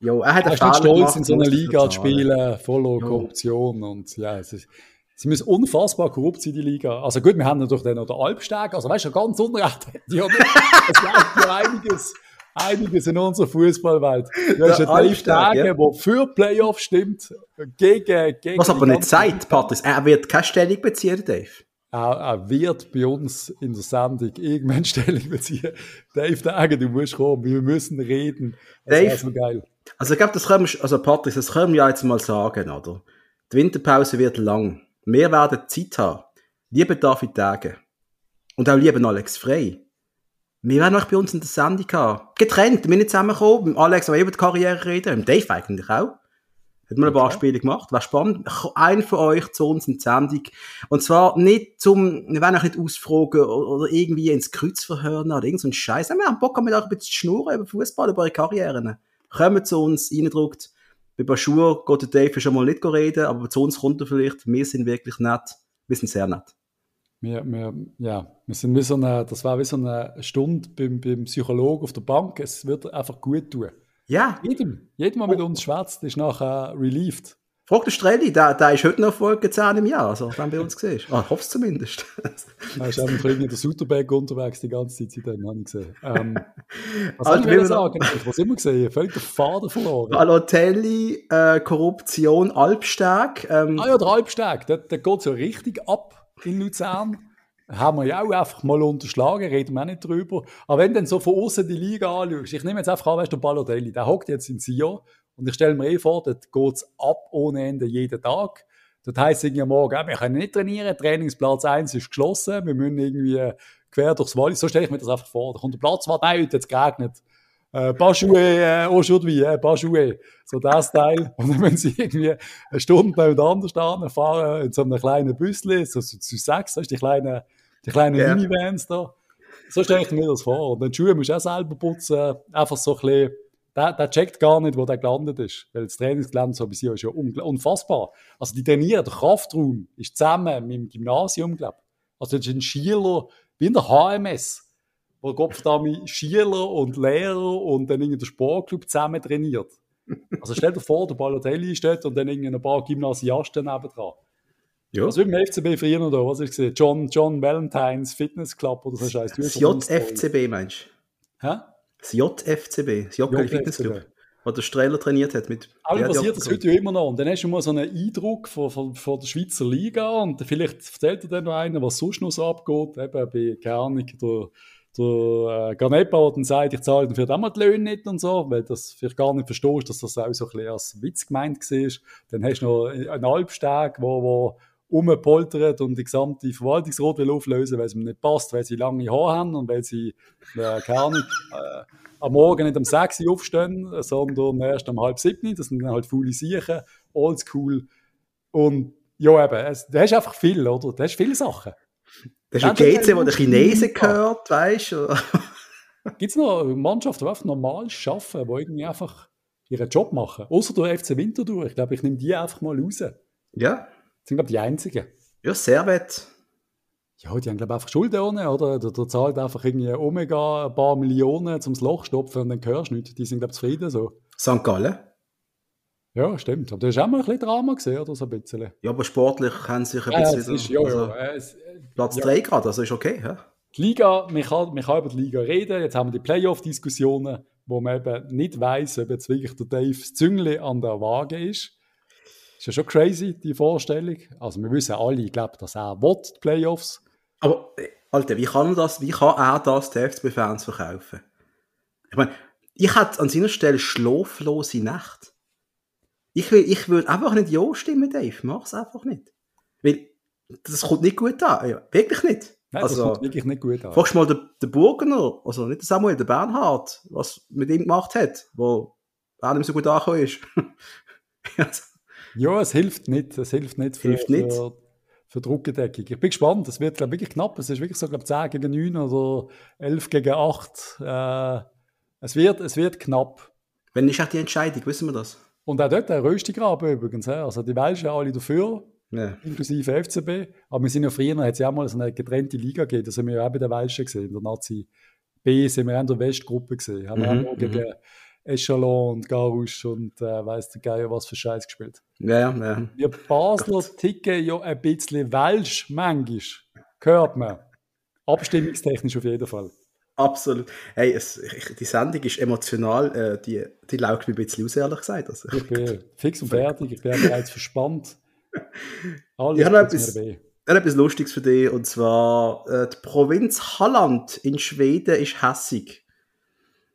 ja, er hat er ist nicht stolz, gemacht, in so einer Liga zu spielen, voller Korruption und ja, es ist, sie müssen unfassbar korrupt sein, die Liga. Also gut, wir haben natürlich dann noch den Alpsteg, also weißt du, ganz unrecht, die haben, es läuft ja einiges einiges in unserer Fußballwelt. Du hast ja Dave Tage, ja. der für Playoffs stimmt, gegen, gegen Was aber nicht sagt, Patrice, er wird keine Stellung beziehen, Dave. Er, er, wird bei uns in der Sendung irgendwann Stellung beziehen. Dave Tage, du musst kommen, wir müssen reden. Das Dave, so geil. Also ich glaube, das können wir, also Patrice, das können wir ja jetzt mal sagen, oder? Die Winterpause wird lang. Wir werden Zeit haben. Liebe David Tage. Und auch lieben Alex Frey wir werden euch bei uns in der Sendung haben. Getrennt, wir sind nicht zusammengekommen. Mit Alex haben wir über die Karriere reden. Mit Dave eigentlich auch. Hat mal ein paar Spiele gemacht. Wäre spannend. Ein von euch zu uns in die Sendung. Und zwar nicht zum, wir werden euch nicht ausfragen oder irgendwie ins Kreuz verhören oder irgend so einen Scheiß. Wir haben Bock, mit euch ein bisschen zu schnurren über Fußball, über eure Karrieren. Kommt zu uns, reindruckt. Bei Baschur geht der Dave schon mal nicht reden, aber zu uns kommt er vielleicht. Wir sind wirklich nett. Wir sind sehr nett. Wir, wir, ja, wir sind wie so eine, das war wie so eine Stunde beim, beim Psychologen auf der Bank. Es wird einfach gut tun. Ja. Jedem, jedem, der mit uns schwätzt, ist nachher relieved. Frag den Strelli, der, der ist heute noch Folge 10 im Jahr, also wenn bei uns gesehen Ah, ich hoffe es zumindest. Er ist einfach in der Suterberg unterwegs die ganze Zeit, seitdem habe ich gesehen. Ähm, was also, soll ich sagen? Was immer gesehen? Völlig der Faden verloren. Balotelli, äh, Korruption, Albsteg. Ähm, ah ja, der Albsteg, der, der geht so richtig ab in Luzern. haben wir ja auch einfach mal unterschlagen, reden wir auch nicht drüber. Aber wenn du dann so von außen die Liga anschaust, ich nehme jetzt einfach an, weißt du, Balotelli, der hockt jetzt in Sion und ich stelle mir eh vor, dort geht es ab ohne Ende jeden Tag. Das heisst irgendwie morgen, wir können nicht trainieren, Trainingsplatz 1 ist geschlossen, wir müssen irgendwie quer durchs Wallis, so stelle ich mir das einfach vor. Da kommt der Platzwart, nein, heute hat es geregnet. Äh, Paschuhe, äh, aujourd'hui, äh, Paschuhe. So das Teil. Und dann müssen sie irgendwie eine Stunde nebeneinander stehen, fahren in so einem kleinen Büsschen, so zu so, sechs, so ist die kleinen, die kleinen yeah. Minivans da. So stelle ich mir das vor. Und den Schuhe musst du auch selber putzen. Einfach so ein bisschen, der, der checkt gar nicht, wo der gelandet ist. Weil das Trainingsgelände so bis hier ist ja unfassbar. Also die trainieren, der Kraftraum ist zusammen mit dem Gymnasium, glaube ich. Also das ist ein Schieler, wie in der HMS wo Kopf da mit Schüler und Lehrer und dann irgendwie der Sportclub zusammen trainiert. Also stell dir vor, der Balotelli steht und dann irgendwie ein paar Gymnasiasten nebendran. Ja. Also im FCB früher oder was ich gesehen John, John Valentines Fitness Club oder so Scheiß. Das JFCB meinst du? Hä? Das JFCB, das JFCB Fitness Club. Wo der Streller trainiert hat mit. Aber passiert das heute ja immer noch. Und dann hast du mal so einen Eindruck von, von, von der Schweizer Liga und vielleicht erzählt dir dann noch einer, was sonst noch so abgeht. Eben bei, keine Ahnung, der der äh, Ganepa, der dann sagt, ich zahle dafür auch mal die Löhne nicht und so, weil das vielleicht gar nicht verstehst, dass das auch so ein bisschen als Witz gemeint war. Dann hast du noch einen Albsteg, wo, wo rumpoltert und die gesamte Verwaltungsrat will auflösen, weil es ihm nicht passt, weil sie lange Haare haben und weil sie, äh, keine Ahnung, äh, am Morgen nicht um 6 Uhr aufstehen, sondern erst um halb sieben. Das sind dann halt faule Siechen, oldschool. Und ja, eben, es, da hast einfach viel, oder? Da hast viele Sachen. Das ist ein GC, wo der Chinesen gehört, weißt du? Gibt es noch Mannschaften, die einfach normal arbeiten, die irgendwie einfach ihren Job machen? Außer der FC Winterthur. Ich glaube, ich nehme die einfach mal raus. Ja. Das sind, glaube ich, die einzigen. Ja, Servet. Ja, die haben, glaube ich, einfach Schulden ohne, oder? Der, der zahlt einfach irgendwie Omega ein paar Millionen zum Loch stopfen und dann hörst du nicht. Die sind, glaube ich, zufrieden so. St. Gallen? Ja, stimmt. Aber du hast auch mal ein bisschen Drama gesehen, oder so ein bisschen? Ja, aber sportlich haben sie sich ein bisschen... Äh, ist, ja, also, ja. Es, Platz 3 ja. gerade, also ist okay. Ja? Die Liga, man kann, man kann über die Liga reden. Jetzt haben wir die Playoff-Diskussionen, wo man eben nicht weiß, ob jetzt wirklich der Dave Züngli an der Waage ist. Ist ja schon crazy, die Vorstellung. Also wir wissen alle, ich glaube, dass er will, die Playoffs. Aber, Alter, wie kann, das, wie kann er das den FCB-Fans verkaufen? Ich meine, ich hätte an seiner Stelle schlaflose Nacht. Ich, will, ich würde einfach nicht Ja stimmen, Dave. Mach's einfach nicht. Weil das kommt nicht gut an. Ja, wirklich nicht. Nein, also, das kommt wirklich nicht gut an. Fragst mal den, den Burgener, also nicht den Samuel, den Bernhard, was mit ihm gemacht hat, wo auch nicht so gut angekommen ist. ja, es hilft nicht. Es hilft nicht für, hilft nicht. für, für Druckgedeckung. Ich bin gespannt. Es wird, glaube wirklich knapp. Es ist wirklich so, glaube 10 gegen 9 oder 11 gegen 8. Äh, es, wird, es wird knapp. Wenn ist auch die Entscheidung, wissen wir das? Und auch dort der Röstigraben übrigens. Also die Welschen alle dafür, ja. inklusive FCB. Aber wir sind ja früher, hat es ja auch mal so eine getrennte Liga gegeben. Da sind wir ja auch bei den Welschen gesehen. In der Nazi B sind wir auch in der Westgruppe gesehen. Haben mhm, wir auch gegen mhm. Echelon und Garusch und äh, weiss der Geier was für Scheiß gespielt. Ja, ja. Wir Basler Gott. ticken ja ein bisschen Welsch manchmal. Hört man. Abstimmungstechnisch auf jeden Fall. Absolut. Hey, es, die Sendung ist emotional, äh, die, die laugt mir ein bisschen aus, ehrlich gesagt. Also, ich bin fix und fertig, ich bin bereits verspannt. Alles ich habe etwas, etwas Lustiges für dich, und zwar äh, die Provinz Halland in Schweden ist hässig.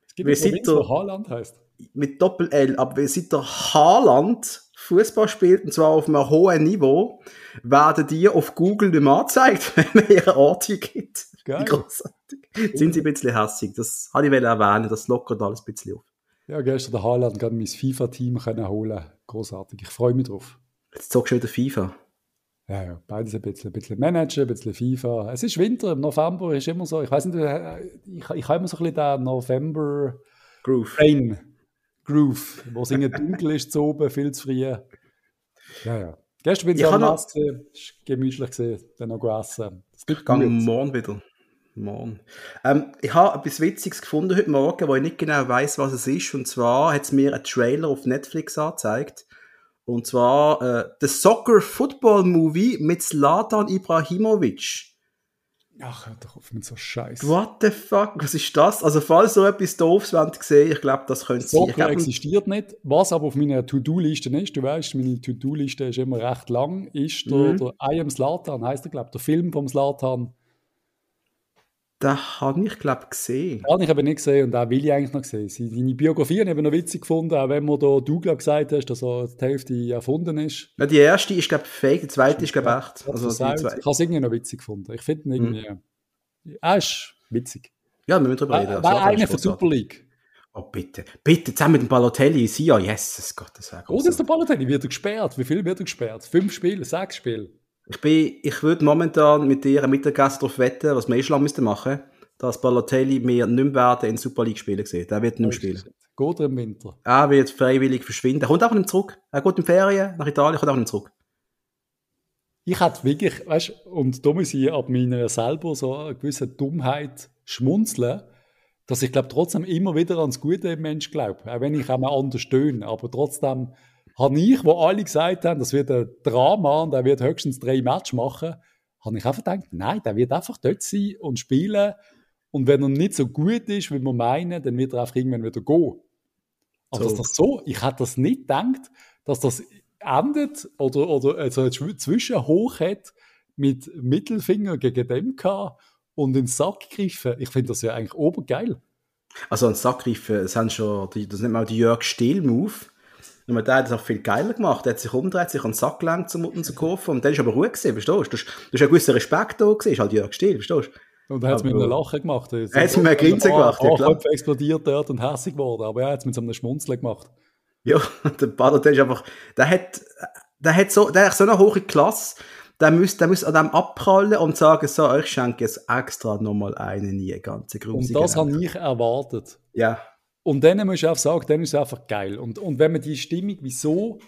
Es gibt eine Provinz, der, Haaland heißt. Mit Doppel-L, aber seit der Haaland Fußball spielt, und zwar auf einem hohen Niveau, werden die auf Google nicht mehr angezeigt, wenn man ihren Ort gibt. Geil. Großartig. Sind sie ein bisschen hässig. Das habe ich erwähnen, das lockert alles ein bisschen auf. Ja, gestern der Haaland kann mein FIFA-Team holen. Großartig. Ich freue mich drauf. Jetzt zockst du wieder FIFA. Ja, ja, beides ein bisschen. Ein bisschen Managen, ein bisschen FIFA. Es ist Winter, im November ist immer so, ich weiß nicht, äh, ich, ich habe immer so ein bisschen den November Groove. Rain Groove, wo es irgendwie dunkel ist zu oben, viel zu früh. Ja, ja. Gestern bin ich, ich am Nass gesehen, gemütlich gesehen, dann noch gegessen. Es gibt morgen wieder. Morgen. Ähm, ich habe etwas Witziges gefunden heute Morgen, wo ich nicht genau weiß, was es ist. Und zwar hat es mir einen Trailer auf Netflix angezeigt. Und zwar äh, The Soccer Football Movie mit Zlatan Ibrahimovic. Ach, hör doch auf mit so Scheiße. What the fuck? Was ist das? Also, falls so etwas Doofes wollt sehen, ich glaube, das könnte sein. Soccer existiert nicht. Was aber auf meiner To-Do-Liste ist, du weißt, meine To-Do-Liste ist immer recht lang, ist mhm. der, der I Am Slatan, heisst der, glaube der Film vom Slatan das habe ich, glaube ich, gesehen. Den habe ich aber nicht gesehen und auch will ich eigentlich noch sehen. Seine Biografie habe ich noch witzig gefunden, auch wenn man da du glaub, gesagt hast, dass er die Hälfte erfunden ist. Ja, die erste ist, glaube ich, fake, die zweite ist, glaube ich, echt. Also, die zweite. Ich habe es irgendwie noch witzig gefunden. Ich finde ihn irgendwie... Hm. Er ist witzig. Ja, wir müssen drüber reden. War, war einer von Super League. Oh, bitte. Bitte, zusammen mit dem Balotelli, Sia, yes, Gott, das wäre groß. Oh, das ist der Balotelli, wird er gesperrt? Wie viel wird er gesperrt? Fünf Spiele, sechs Spiele? Ich, bin, ich würde momentan mit dir ein Mittagessen darauf wetten, was wir eh schon machen dass Balotelli mehr nicht mehr werden in Super League spielen sehen. Der wird nicht mehr spielen. Geht er im Winter? Er wird freiwillig verschwinden. Er kommt auch nicht zurück. Er geht in Ferien nach Italien, kommt auch nicht zurück. Ich hatte wirklich, weißt und da muss ich ab meiner selber so eine gewisse Dummheit schmunzeln, dass ich glaube trotzdem immer wieder ans Gute im Mensch glaube. Auch wenn ich auch mal anders stöhne. Aber trotzdem habe ich, wo alle gesagt haben, das wird ein Drama und er wird höchstens drei Matches machen, habe ich einfach gedacht, nein, der wird einfach dort sein und spielen und wenn er nicht so gut ist, wie wir meinen, dann wird er einfach irgendwann wieder gehen. Aber so. dass das so, ich hätte das nicht gedacht, dass das endet oder, oder also Zwischenhoch hat mit Mittelfinger gegen dem gehabt und den Sack griffen. Ich finde das ja eigentlich obergeil. Also ein Sack griffen, das, haben schon die, das nennt man auch die Jörg Stehl-Move. Und der hat das auch viel geiler gemacht. Er hat sich umgedreht, sich an den Sack gelenkt, um ihn zu kaufen. Und dann ist aber ruhig gewesen, verstehst du? Du hast ein gewisser Respekt da gesehen, ist halt Jörg Stehl, verstehst du? Und er hat es mit einem Lachen gemacht. Er hat es mit einem Grinsen gemacht, ja klar. Er explodiert dort und hässlich geworden, aber er hat es mit so einem Schmunzeln gemacht. Ja, der Bader, ist einfach, der hat, der hat so, der hat so eine hohe Klasse, der müsste, der müsste an dem abprallen und sagen, so, ich schenke jetzt extra nochmal einen nie, ganze grusige Und das habe ich erwartet. Ja. Und dann muss ich auch sagen, dann ist es einfach geil. Und, und wenn man die Stimmung, wieso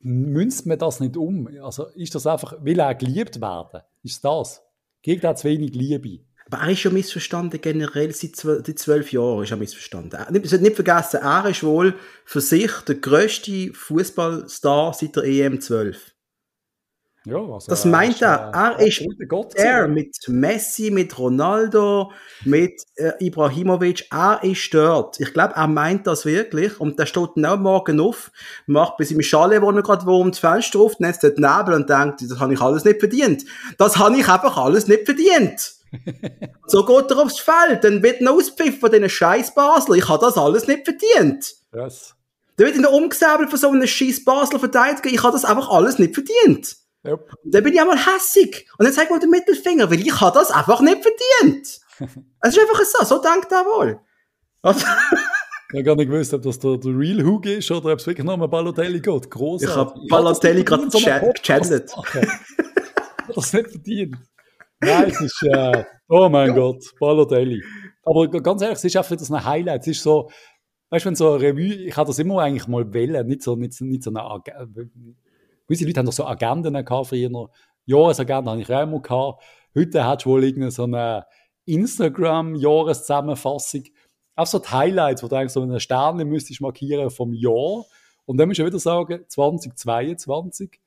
münzt man das nicht um? Also ist das einfach, will er geliebt werden? Ist das? Kriegt auch zu wenig Liebe. Aber er ist ja missverstanden generell seit zwölf Jahren ist er missverstanden. Nicht, nicht vergessen, er ist wohl für sich der grösste Fußballstar seit der EM 12. Ja, also das meint er. Er ist er mit Messi, mit Ronaldo, mit äh, Ibrahimovic. Er ist dort. Ich glaube, er meint das wirklich. Und der steht dann morgen auf, macht bei seinem Schale, wo er gerade wohnt, das Fenster auf, netzt dort Nebel und denkt, das habe ich alles nicht verdient. Das habe ich einfach alles nicht verdient. so geht er aufs Feld, dann wird ein Auspfiff von diesen scheiß Basler. Ich habe das alles nicht verdient. Yes. Dann wird in der Umgesäbelt von so einem scheiß Basler Verteidiger. Ich habe das einfach alles nicht verdient. Yep. Dann bin ich einmal hässig. Und dann zeigt mal den Mittelfinger, weil ich habe das einfach nicht verdient. es ist einfach so, so denkt er wohl. Also ich habe gar nicht gewusst, ob das der, der Real Hook ist oder ob es wirklich noch um Balotelli geht. Großartig. Ich habe Balotelli gerade gechattet. das nicht verdient. Nein, es ist, äh, oh mein Gott, Balotelli. Aber ganz ehrlich, es ist einfach das ein Highlight. Es ist so, weißt du, wenn so eine Revue, ich habe das immer eigentlich mal wählen, nicht so, nicht, nicht so eine, gewisse Leute haben doch so Agenden gehabt früher. Jahresagenten habe ich auch immer gehabt. Heute hat du wohl irgendeine so eine Instagram-Jahreszusammenfassung. Auch so die Highlights, wo du eigentlich so eine Sterne müsstest markieren vom Jahr. Und dann muss ich wieder sagen, 2022,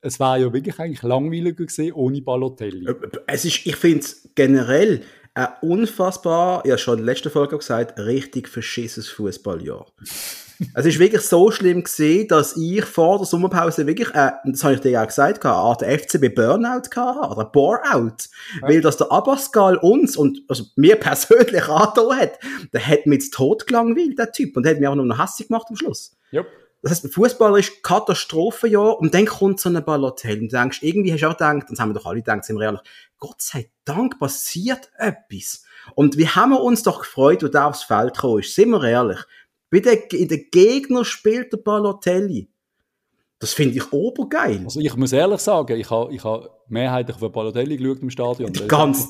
es war ja wirklich eigentlich langweiliger gesehen ohne Balotelli. Äh, es ist, ich finde es generell ein unfassbar, ja schon in der letzten Folge gesagt, richtig verschissenes Fußballjahr. es ist wirklich so schlimm gesehen, dass ich vor der Sommerpause wirklich, äh, das habe ich dir ja gesagt, eine Art FCB Burnout hatte, oder Boreout. Ja. Weil dass der Abascal uns und also mir persönlich angetan hat, der hat mich jetzt tot gelangweilt, der Typ, und der hat mich auch noch hässlich gemacht am Schluss. Yep. Das heißt, Fußballer ist Katastrophenjahr und dann kommt so ein Balotelli und du denkst, irgendwie hast du auch gedacht, das haben wir doch alle gedacht, sind wir ehrlich, Gott sei Dank passiert etwas. Und wie haben wir uns doch gefreut, wo der aufs Feld gekommen ist, sind wir ehrlich. Bei den, in den Gegner spielt der Balotelli. Das finde ich obergeil. Also ich muss ehrlich sagen, ich habe ich ha mehrheitlich auf Balotelli geschaut im Stadion. Ganz,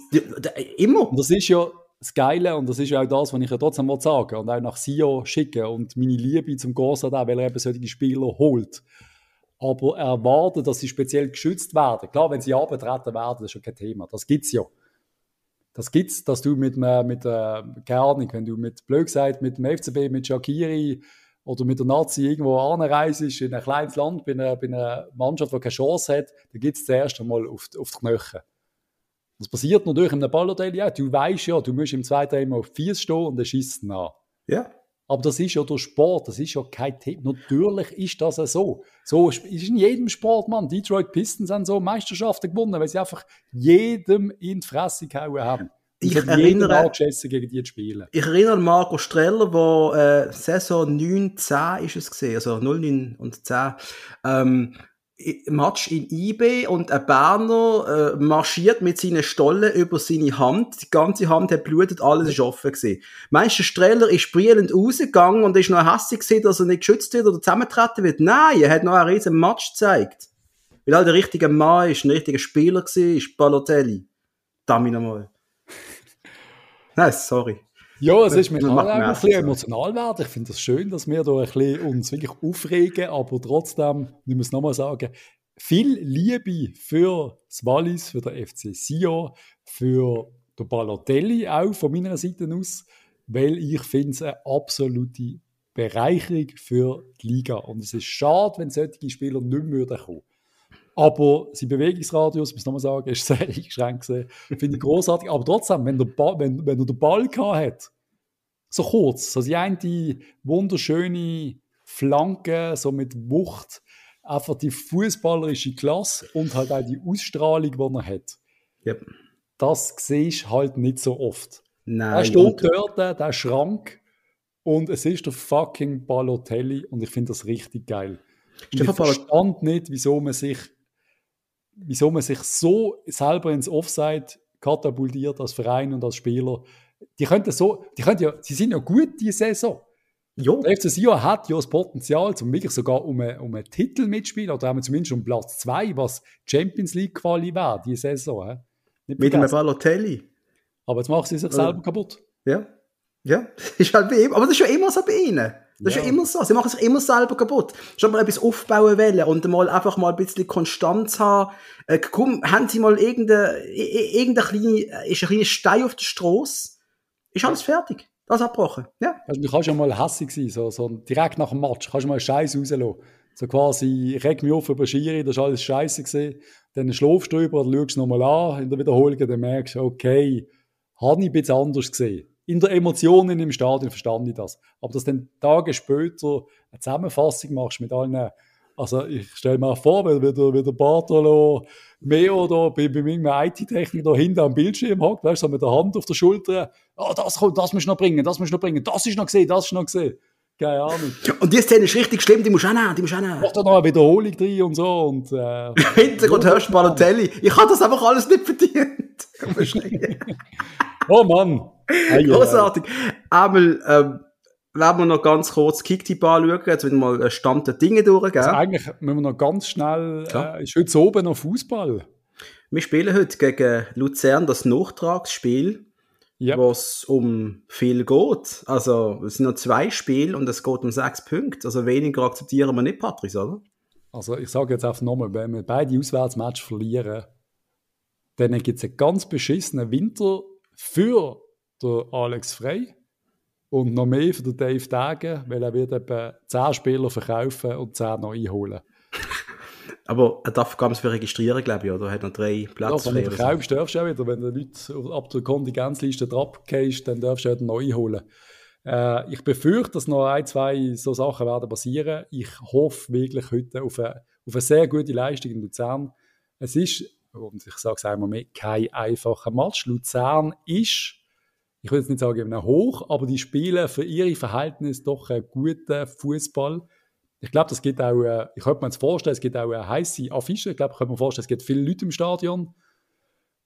immer. Und das ist ja das Geile, und das ist ja auch das, was ich ja trotzdem mal sagen und auch nach Sio schicken und meine Liebe zum Gossard auch, weil er eben solche Spieler holt. Aber erwarten, dass sie speziell geschützt werden. Klar, wenn sie abgetreten werden, das ist ja kein Thema. Das gibt's ja. Das gibt's, dass du mit, mit äh, keine Ahnung, wenn du mit, blöd gesagt, mit dem FCB, mit Shakiri oder mit der Nazi irgendwo anreist, in ein kleines Land, bei einer, bei einer Mannschaft, die keine Chance hat, dann gibt's zuerst einmal auf, auf die Knöchel. Das passiert natürlich in einem Balotelli auch. Du weißt ja, du musst im zweiten immer auf vier stehen und dann schießt nach. Ja. Aber das ist ja der Sport, das ist ja kein Thema. Natürlich ist das ja so. So ist in jedem Sport, Mann. Detroit Pistons haben so Meisterschaften gewonnen, weil sie einfach jedem in die Fresse gehauen haben. Ich erinnere, gegen die zu spielen. ich erinnere an Marco Streller, der äh, Saison 9, 10 ist es gesehen, also 0, 9 und 10, ähm, Match in IB und ein Berner äh, marschiert mit seinen Stollen über seine Hand. Die ganze Hand hat blutet, alles ist offen gewesen. Der Streller ist sprühend rausgegangen und ist noch hässlich gewesen, dass er nicht geschützt wird oder zusammentreten wird? Nein, er hat noch einen riesen Match gezeigt. Weil er der richtige Mann ist, ein richtiger Spieler war, ist Balotelli. Dammi nochmal. Nein, sorry. Ja, es ist mir auch ein bisschen emotional werden. Ich finde es das schön, dass wir da ein bisschen uns wirklich aufregen, aber trotzdem, ich muss nochmal sagen, viel Liebe für das Wallis, für den FC Sion, für den Balotelli auch von meiner Seite aus, weil ich finde es eine absolute Bereicherung für die Liga. Und es ist schade, wenn solche Spieler nicht mehr kommen. Aber sein Bewegungsradius, muss ich nochmal sagen, ist sehr eingeschränkt. Finde ich großartig. Aber trotzdem, wenn, der Ball, wenn, wenn er den Ball gehabt hat, so kurz, so die eine wunderschöne Flanke, so mit Wucht, einfach die fußballerische Klasse und halt auch die Ausstrahlung, die er hat. Yep. Das siehst du halt nicht so oft. Nein. Er steht dort, der Schrank, und es ist der fucking Balotelli und ich finde das richtig geil. Ich verstand nicht, wieso man sich wieso man sich so selber ins Offside katapultiert als Verein und als Spieler. Die könnten so, die könnten ja, sie sind ja gut diese Saison. Ja. Der FC Sion hat ja das Potenzial, um wirklich sogar um einen, um einen Titel mitspielen, oder haben wir zumindest um Platz 2, was Champions League Quali wäre, diese Saison. Mit einem Balotelli. Aber jetzt machen sie sich selber kaputt. Ja. Ja, ist halt bei ihm. Aber das ist ja immer so bei ihnen. Das ja. ist ja immer so. Sie machen sich immer selber kaputt. Schon mal etwas aufbauen wollen und mal einfach mal ein bisschen Konstanz haben. Äh, komm, haben Sie mal irgendeine, irgendeine kleine, ist ein kleiner Stein auf der Straße? Ist alles fertig. Das abgebrochen. Ja. Also, du kannst ja mal hässig sein, so, so direkt nach dem Match. Kannst du mal Scheiß rauslassen. So quasi, ich reg mich auf über Schiri, das war alles scheiße gesehen. Dann schlafst du drüber, dann schaust nochmal an in der Wiederholung, dann merkst du, okay, habe ich ein bisschen anders gesehen. In der Emotionen im Stadion verstand ich das. Aber dass du dann Tage später eine Zusammenfassung machst mit allen also ich stelle mir vor, wenn, wenn, der, wenn der Bartolo Meo da bei, bei meinem IT-Technik da hinten am Bildschirm hockt, weißt du, so mit der Hand auf der Schulter, oh, das kommt, das musst du noch bringen, das musst du noch bringen, das ist noch gesehen, das ist noch gesehen. Keine Ahnung. Und die Szene ist richtig schlimm, die musst du auch nehmen, die musst du auch nehmen. Mach da noch eine Wiederholung drin und so und... Äh, Im Hintergrund hörst du Balotelli. Ich habe das einfach alles nicht verdient. oh Mann. Großartig. Einmal, ähm, wenn wir noch ganz kurz Kicktipp anschauen, jetzt wieder mal Stand der Dinge durch. Also eigentlich müssen wir noch ganz schnell, äh, ist heute oben noch Fußball? Wir spielen heute gegen Luzern das Nachtragsspiel, yep. was um viel geht. Also es sind noch zwei Spiele und es geht um sechs Punkte. Also weniger akzeptieren wir nicht, Patrice, oder? Also ich sage jetzt einfach nochmal, wenn wir beide Auswärtsmatches verlieren, dann gibt es einen ganz beschissenen Winter für den Alex Frey und noch mehr für den Dave Dagen, weil er wird etwa 10 Spieler verkaufen und 10 noch einholen. Aber er darf ganz viel registrieren, glaube ich, oder? Er hat noch drei Plätze. Ja, wenn du verkaufst, darfst du auch wieder. Wenn du Leute ab der Kontingenzliste drauf gehst, dann darfst du auch noch einholen. Äh, ich befürchte, dass noch ein, zwei so Sachen werden passieren. Ich hoffe wirklich heute auf eine, auf eine sehr gute Leistung in Luzern. Es ist, und ich sage es einmal mehr, kein einfacher Match. Luzern ist ich würde jetzt nicht sagen hoch, aber die spielen für ihre Verhältnisse doch einen guten Fußball. Ich glaube, das geht auch, äh, ich könnte mir jetzt vorstellen, es gibt auch eine heiße Affische. Ich glaube, ich könnte mir vorstellen, es gibt viele Leute im Stadion.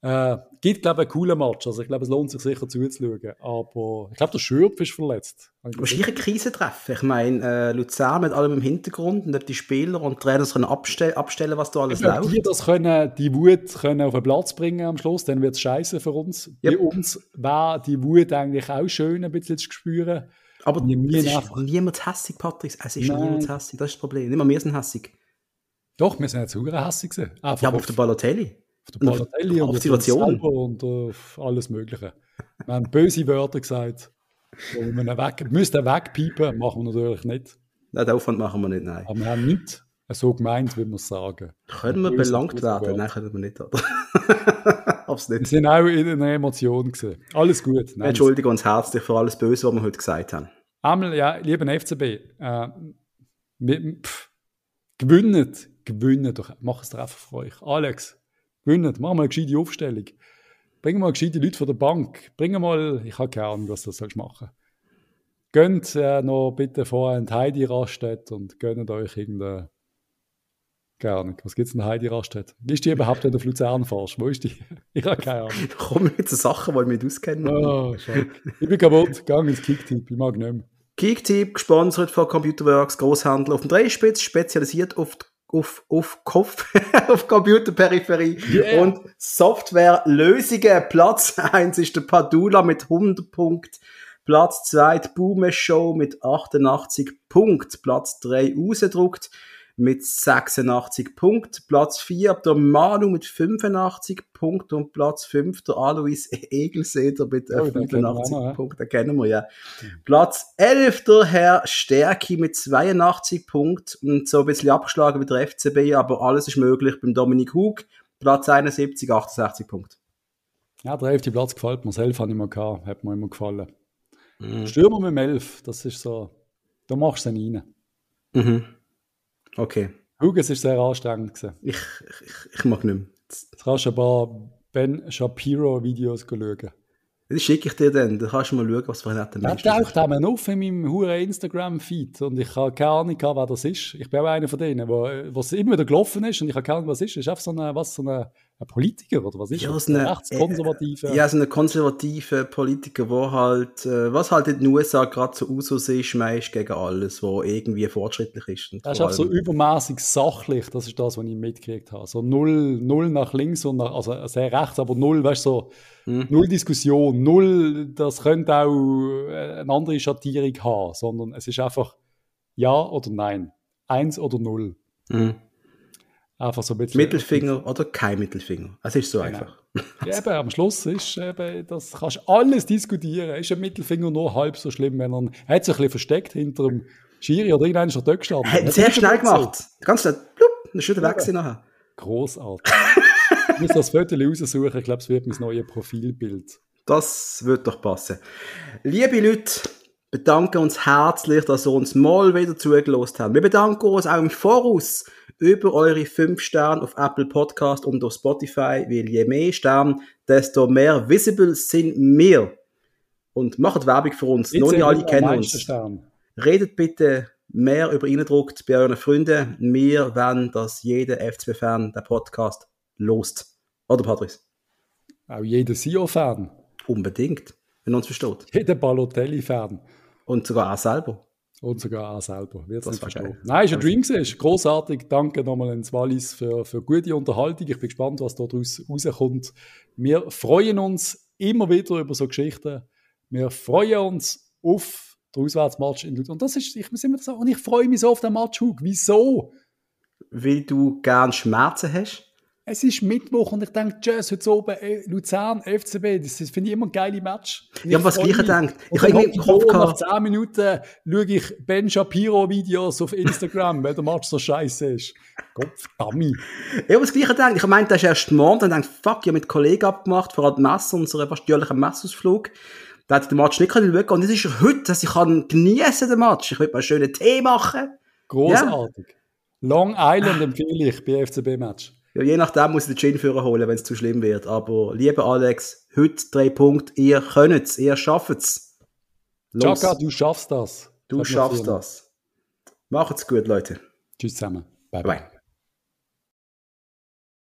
Äh, gibt, glaube ich, einen coolen Match. Also ich glaube, es lohnt sich sicher zuzuschauen. Aber ich glaube, der Schürpf ist verletzt. Wahrscheinlich ein Krisentreffen. Ich meine, äh, Luzern mit allem im Hintergrund und die Spieler und Trainer können abstellen, abstellen, was da alles Wenn läuft. die das können, die Wut können auf den Platz bringen am Schluss, dann wird es scheiße für uns. Yep. Bei uns wäre die Wut eigentlich auch schön, ein bisschen zu spüren. Aber es ist niemand hässig, Patrick. Es ist Nein. niemand hässig. Das ist das Problem. Nicht mal wir sind hässig. Doch, wir sind jetzt sogar hässig. ja, aber auf der Balotelli auf der Balotelli und, Situation. und auf alles Mögliche. Wir haben böse Wörter gesagt. Und wir weg, müssten wegpiepen, machen wir natürlich nicht. Nein, den Aufwand machen wir nicht, nein. Aber wir haben nicht so gemeint, wie wir es sagen. Können wir belangt werden? Nein, können wir nicht. Oder? nicht. Wir sind auch in einer Emotion gesehen. Alles gut. Nein, Entschuldigen uns herzlich für alles Böse, was wir heute gesagt haben. Einmal, ja, lieber FCB, äh, gewinnt, gewinnt doch, mach es drauf für euch. Alex, gewinnen, mach mal eine gescheite Aufstellung. Bring mal gescheite Leute von der Bank. Bring mal, ich habe keine Ahnung, was du sollst machen. Gönnt äh, noch bitte vorher in Heidi Raststätte und gönnt euch irgendeine Gerne. Was gibt es in Heidi Raststätte? Ist die überhaupt, wenn du auf Luzern fährst? Wo ist die? Ich habe keine Ahnung. Da kommen jetzt Sachen, die ich mich auskenne. Oh, ich bin kaputt. Gang ins Kicktip. Ich mag nicht mehr. Kicktip, gesponsert von Computerworks, Großhandel auf dem Dreispitz, spezialisiert auf auf, auf Kopf, auf Computerperipherie yeah. und Softwarelösungen. Platz 1 ist der Padula mit 100 Punkten. Platz 2 die Boomer Show mit 88 Punkten. Platz 3 rausgedruckt mit 86 Punkten. Platz 4 der Manu mit 85 Punkten und Platz 5 der Alois Egelseder mit oh, 85 wir, Punkten. Den kennen wir ja. Platz 11 der Herr Stärki mit 82 Punkten und so ein bisschen abgeschlagen wie der FCB, aber alles ist möglich beim Dominik Hug. Platz 71, 68 Punkte. Ja, der 11. Platz gefällt mir. 11 habe ich gehabt, hat mir immer gefallen. Mhm. Stürmer mit dem 11, das ist so, da machst du ihn rein. Mhm. Okay. Huges ist sehr anstrengend. Gewesen. Ich, ich, ich mag nicht mehr. Jetzt kannst du ein paar Ben Shapiro-Videos schauen. Das schicke ich dir dann. Dann kannst du mal schauen, was für ein netter Mensch ist. Taucht einmal auf in meinem hohen Instagram-Feed und ich habe keine Ahnung, wer das ist. Ich bin auch einer von denen, wo, was immer wieder gelaufen ist und ich habe keine Ahnung, was ist. Das ist einfach so eine, was, so eine ein Politiker oder was ist ja, das? So eine, rechtskonservative. Ja, so eine konservative Politiker, der halt, äh, was halt in den USA gerade so Usus ist, meist gegen alles, was irgendwie fortschrittlich ist. Und das ist auch so übermäßig sachlich, das ist das, was ich mitgekriegt habe. So null, null nach links und nach, also sehr rechts, aber null, weißt du, so, hm. null Diskussion, null, das könnte auch äh, eine andere Schattierung haben, sondern es ist einfach ja oder nein. Eins oder null. Hm. Einfach so ein bisschen. Mittelfinger oder kein Mittelfinger. Es ist so genau. einfach. eben, am Schluss ist eben, das kannst du alles diskutieren. Ist ein Mittelfinger nur halb so schlimm, wenn er, hat sich ein bisschen versteckt hinter dem Schiri oder irgendeiner ist er dort gestanden. Hat sehr schnell gemacht. Ganz schnell, plupp, dann ist wieder weg nachher. Großartig. ich muss das Foto raussuchen, ich glaube, es wird mein neues Profilbild. Das wird doch passen. Liebe Leute, bedanken uns herzlich, dass ihr uns mal wieder zugelost habt. Wir bedanken uns auch im Voraus über eure 5 Sterne auf Apple Podcast und auf Spotify, weil je mehr Sterne, desto mehr visible sind wir. Und macht Werbung für uns. Noch nicht alle kennen uns. Stern. Redet bitte mehr über Eindruckt bei euren Freunden. Wir wollen, dass jeder FCB-Fan den Podcast lost. Oder, Patrice? Auch jeder SEO-Fan. Unbedingt, wenn man uns versteht. Jeder Balotelli-Fan. Und sogar auch selber. Und sogar auch selber. Wird das verstehen. Nein, ist ein Dream gewesen. Großartig. Danke nochmal an Wallis für, für gute Unterhaltung. Ich bin gespannt, was daraus rauskommt. Wir freuen uns immer wieder über so Geschichten. Wir freuen uns auf den Auswärtsmatch in Luzern. Und das ist, ich muss immer sagen, und ich freue mich so auf den Match, Hug. Wieso? Weil du gern Schmerzen hast? Es ist Mittwoch und ich denke, Jazz heute oben, äh, Luzern, FCB, das, finde ich immer ein geiles Match. Ich habe was Gleiches gedacht. Ich habe irgendwie im Kopf gehabt. Nach 10 Minuten schaue ich Ben Shapiro-Videos auf Instagram, weil der Match so scheiße ist. Gott verdammt. Ich habe das Gleiche gedacht. Ich meinte, das ist erst morgen, dann denke ich, fuck, ich habe mit Kollegen abgemacht, vor allem Messe, unseren fast jährlichen Messausflug. Da hätte ich den Match nicht schauen können. Und das ist heute, dass ich kann genießen den Match. Ich will mal einen schönen Tee machen. Großartig. Ja. Long Island empfehle ich bei FCB-Match. Ja, je nachdem muss ich den Gin führen holen, wenn es zu schlimm wird. Aber lieber Alex, heute drei Punkte, ihr könnt es, ihr schafft es. Chaka, du schaffst das. Du schaffst das. Macht's gut, Leute. Tschüss zusammen. Bye bye. bye.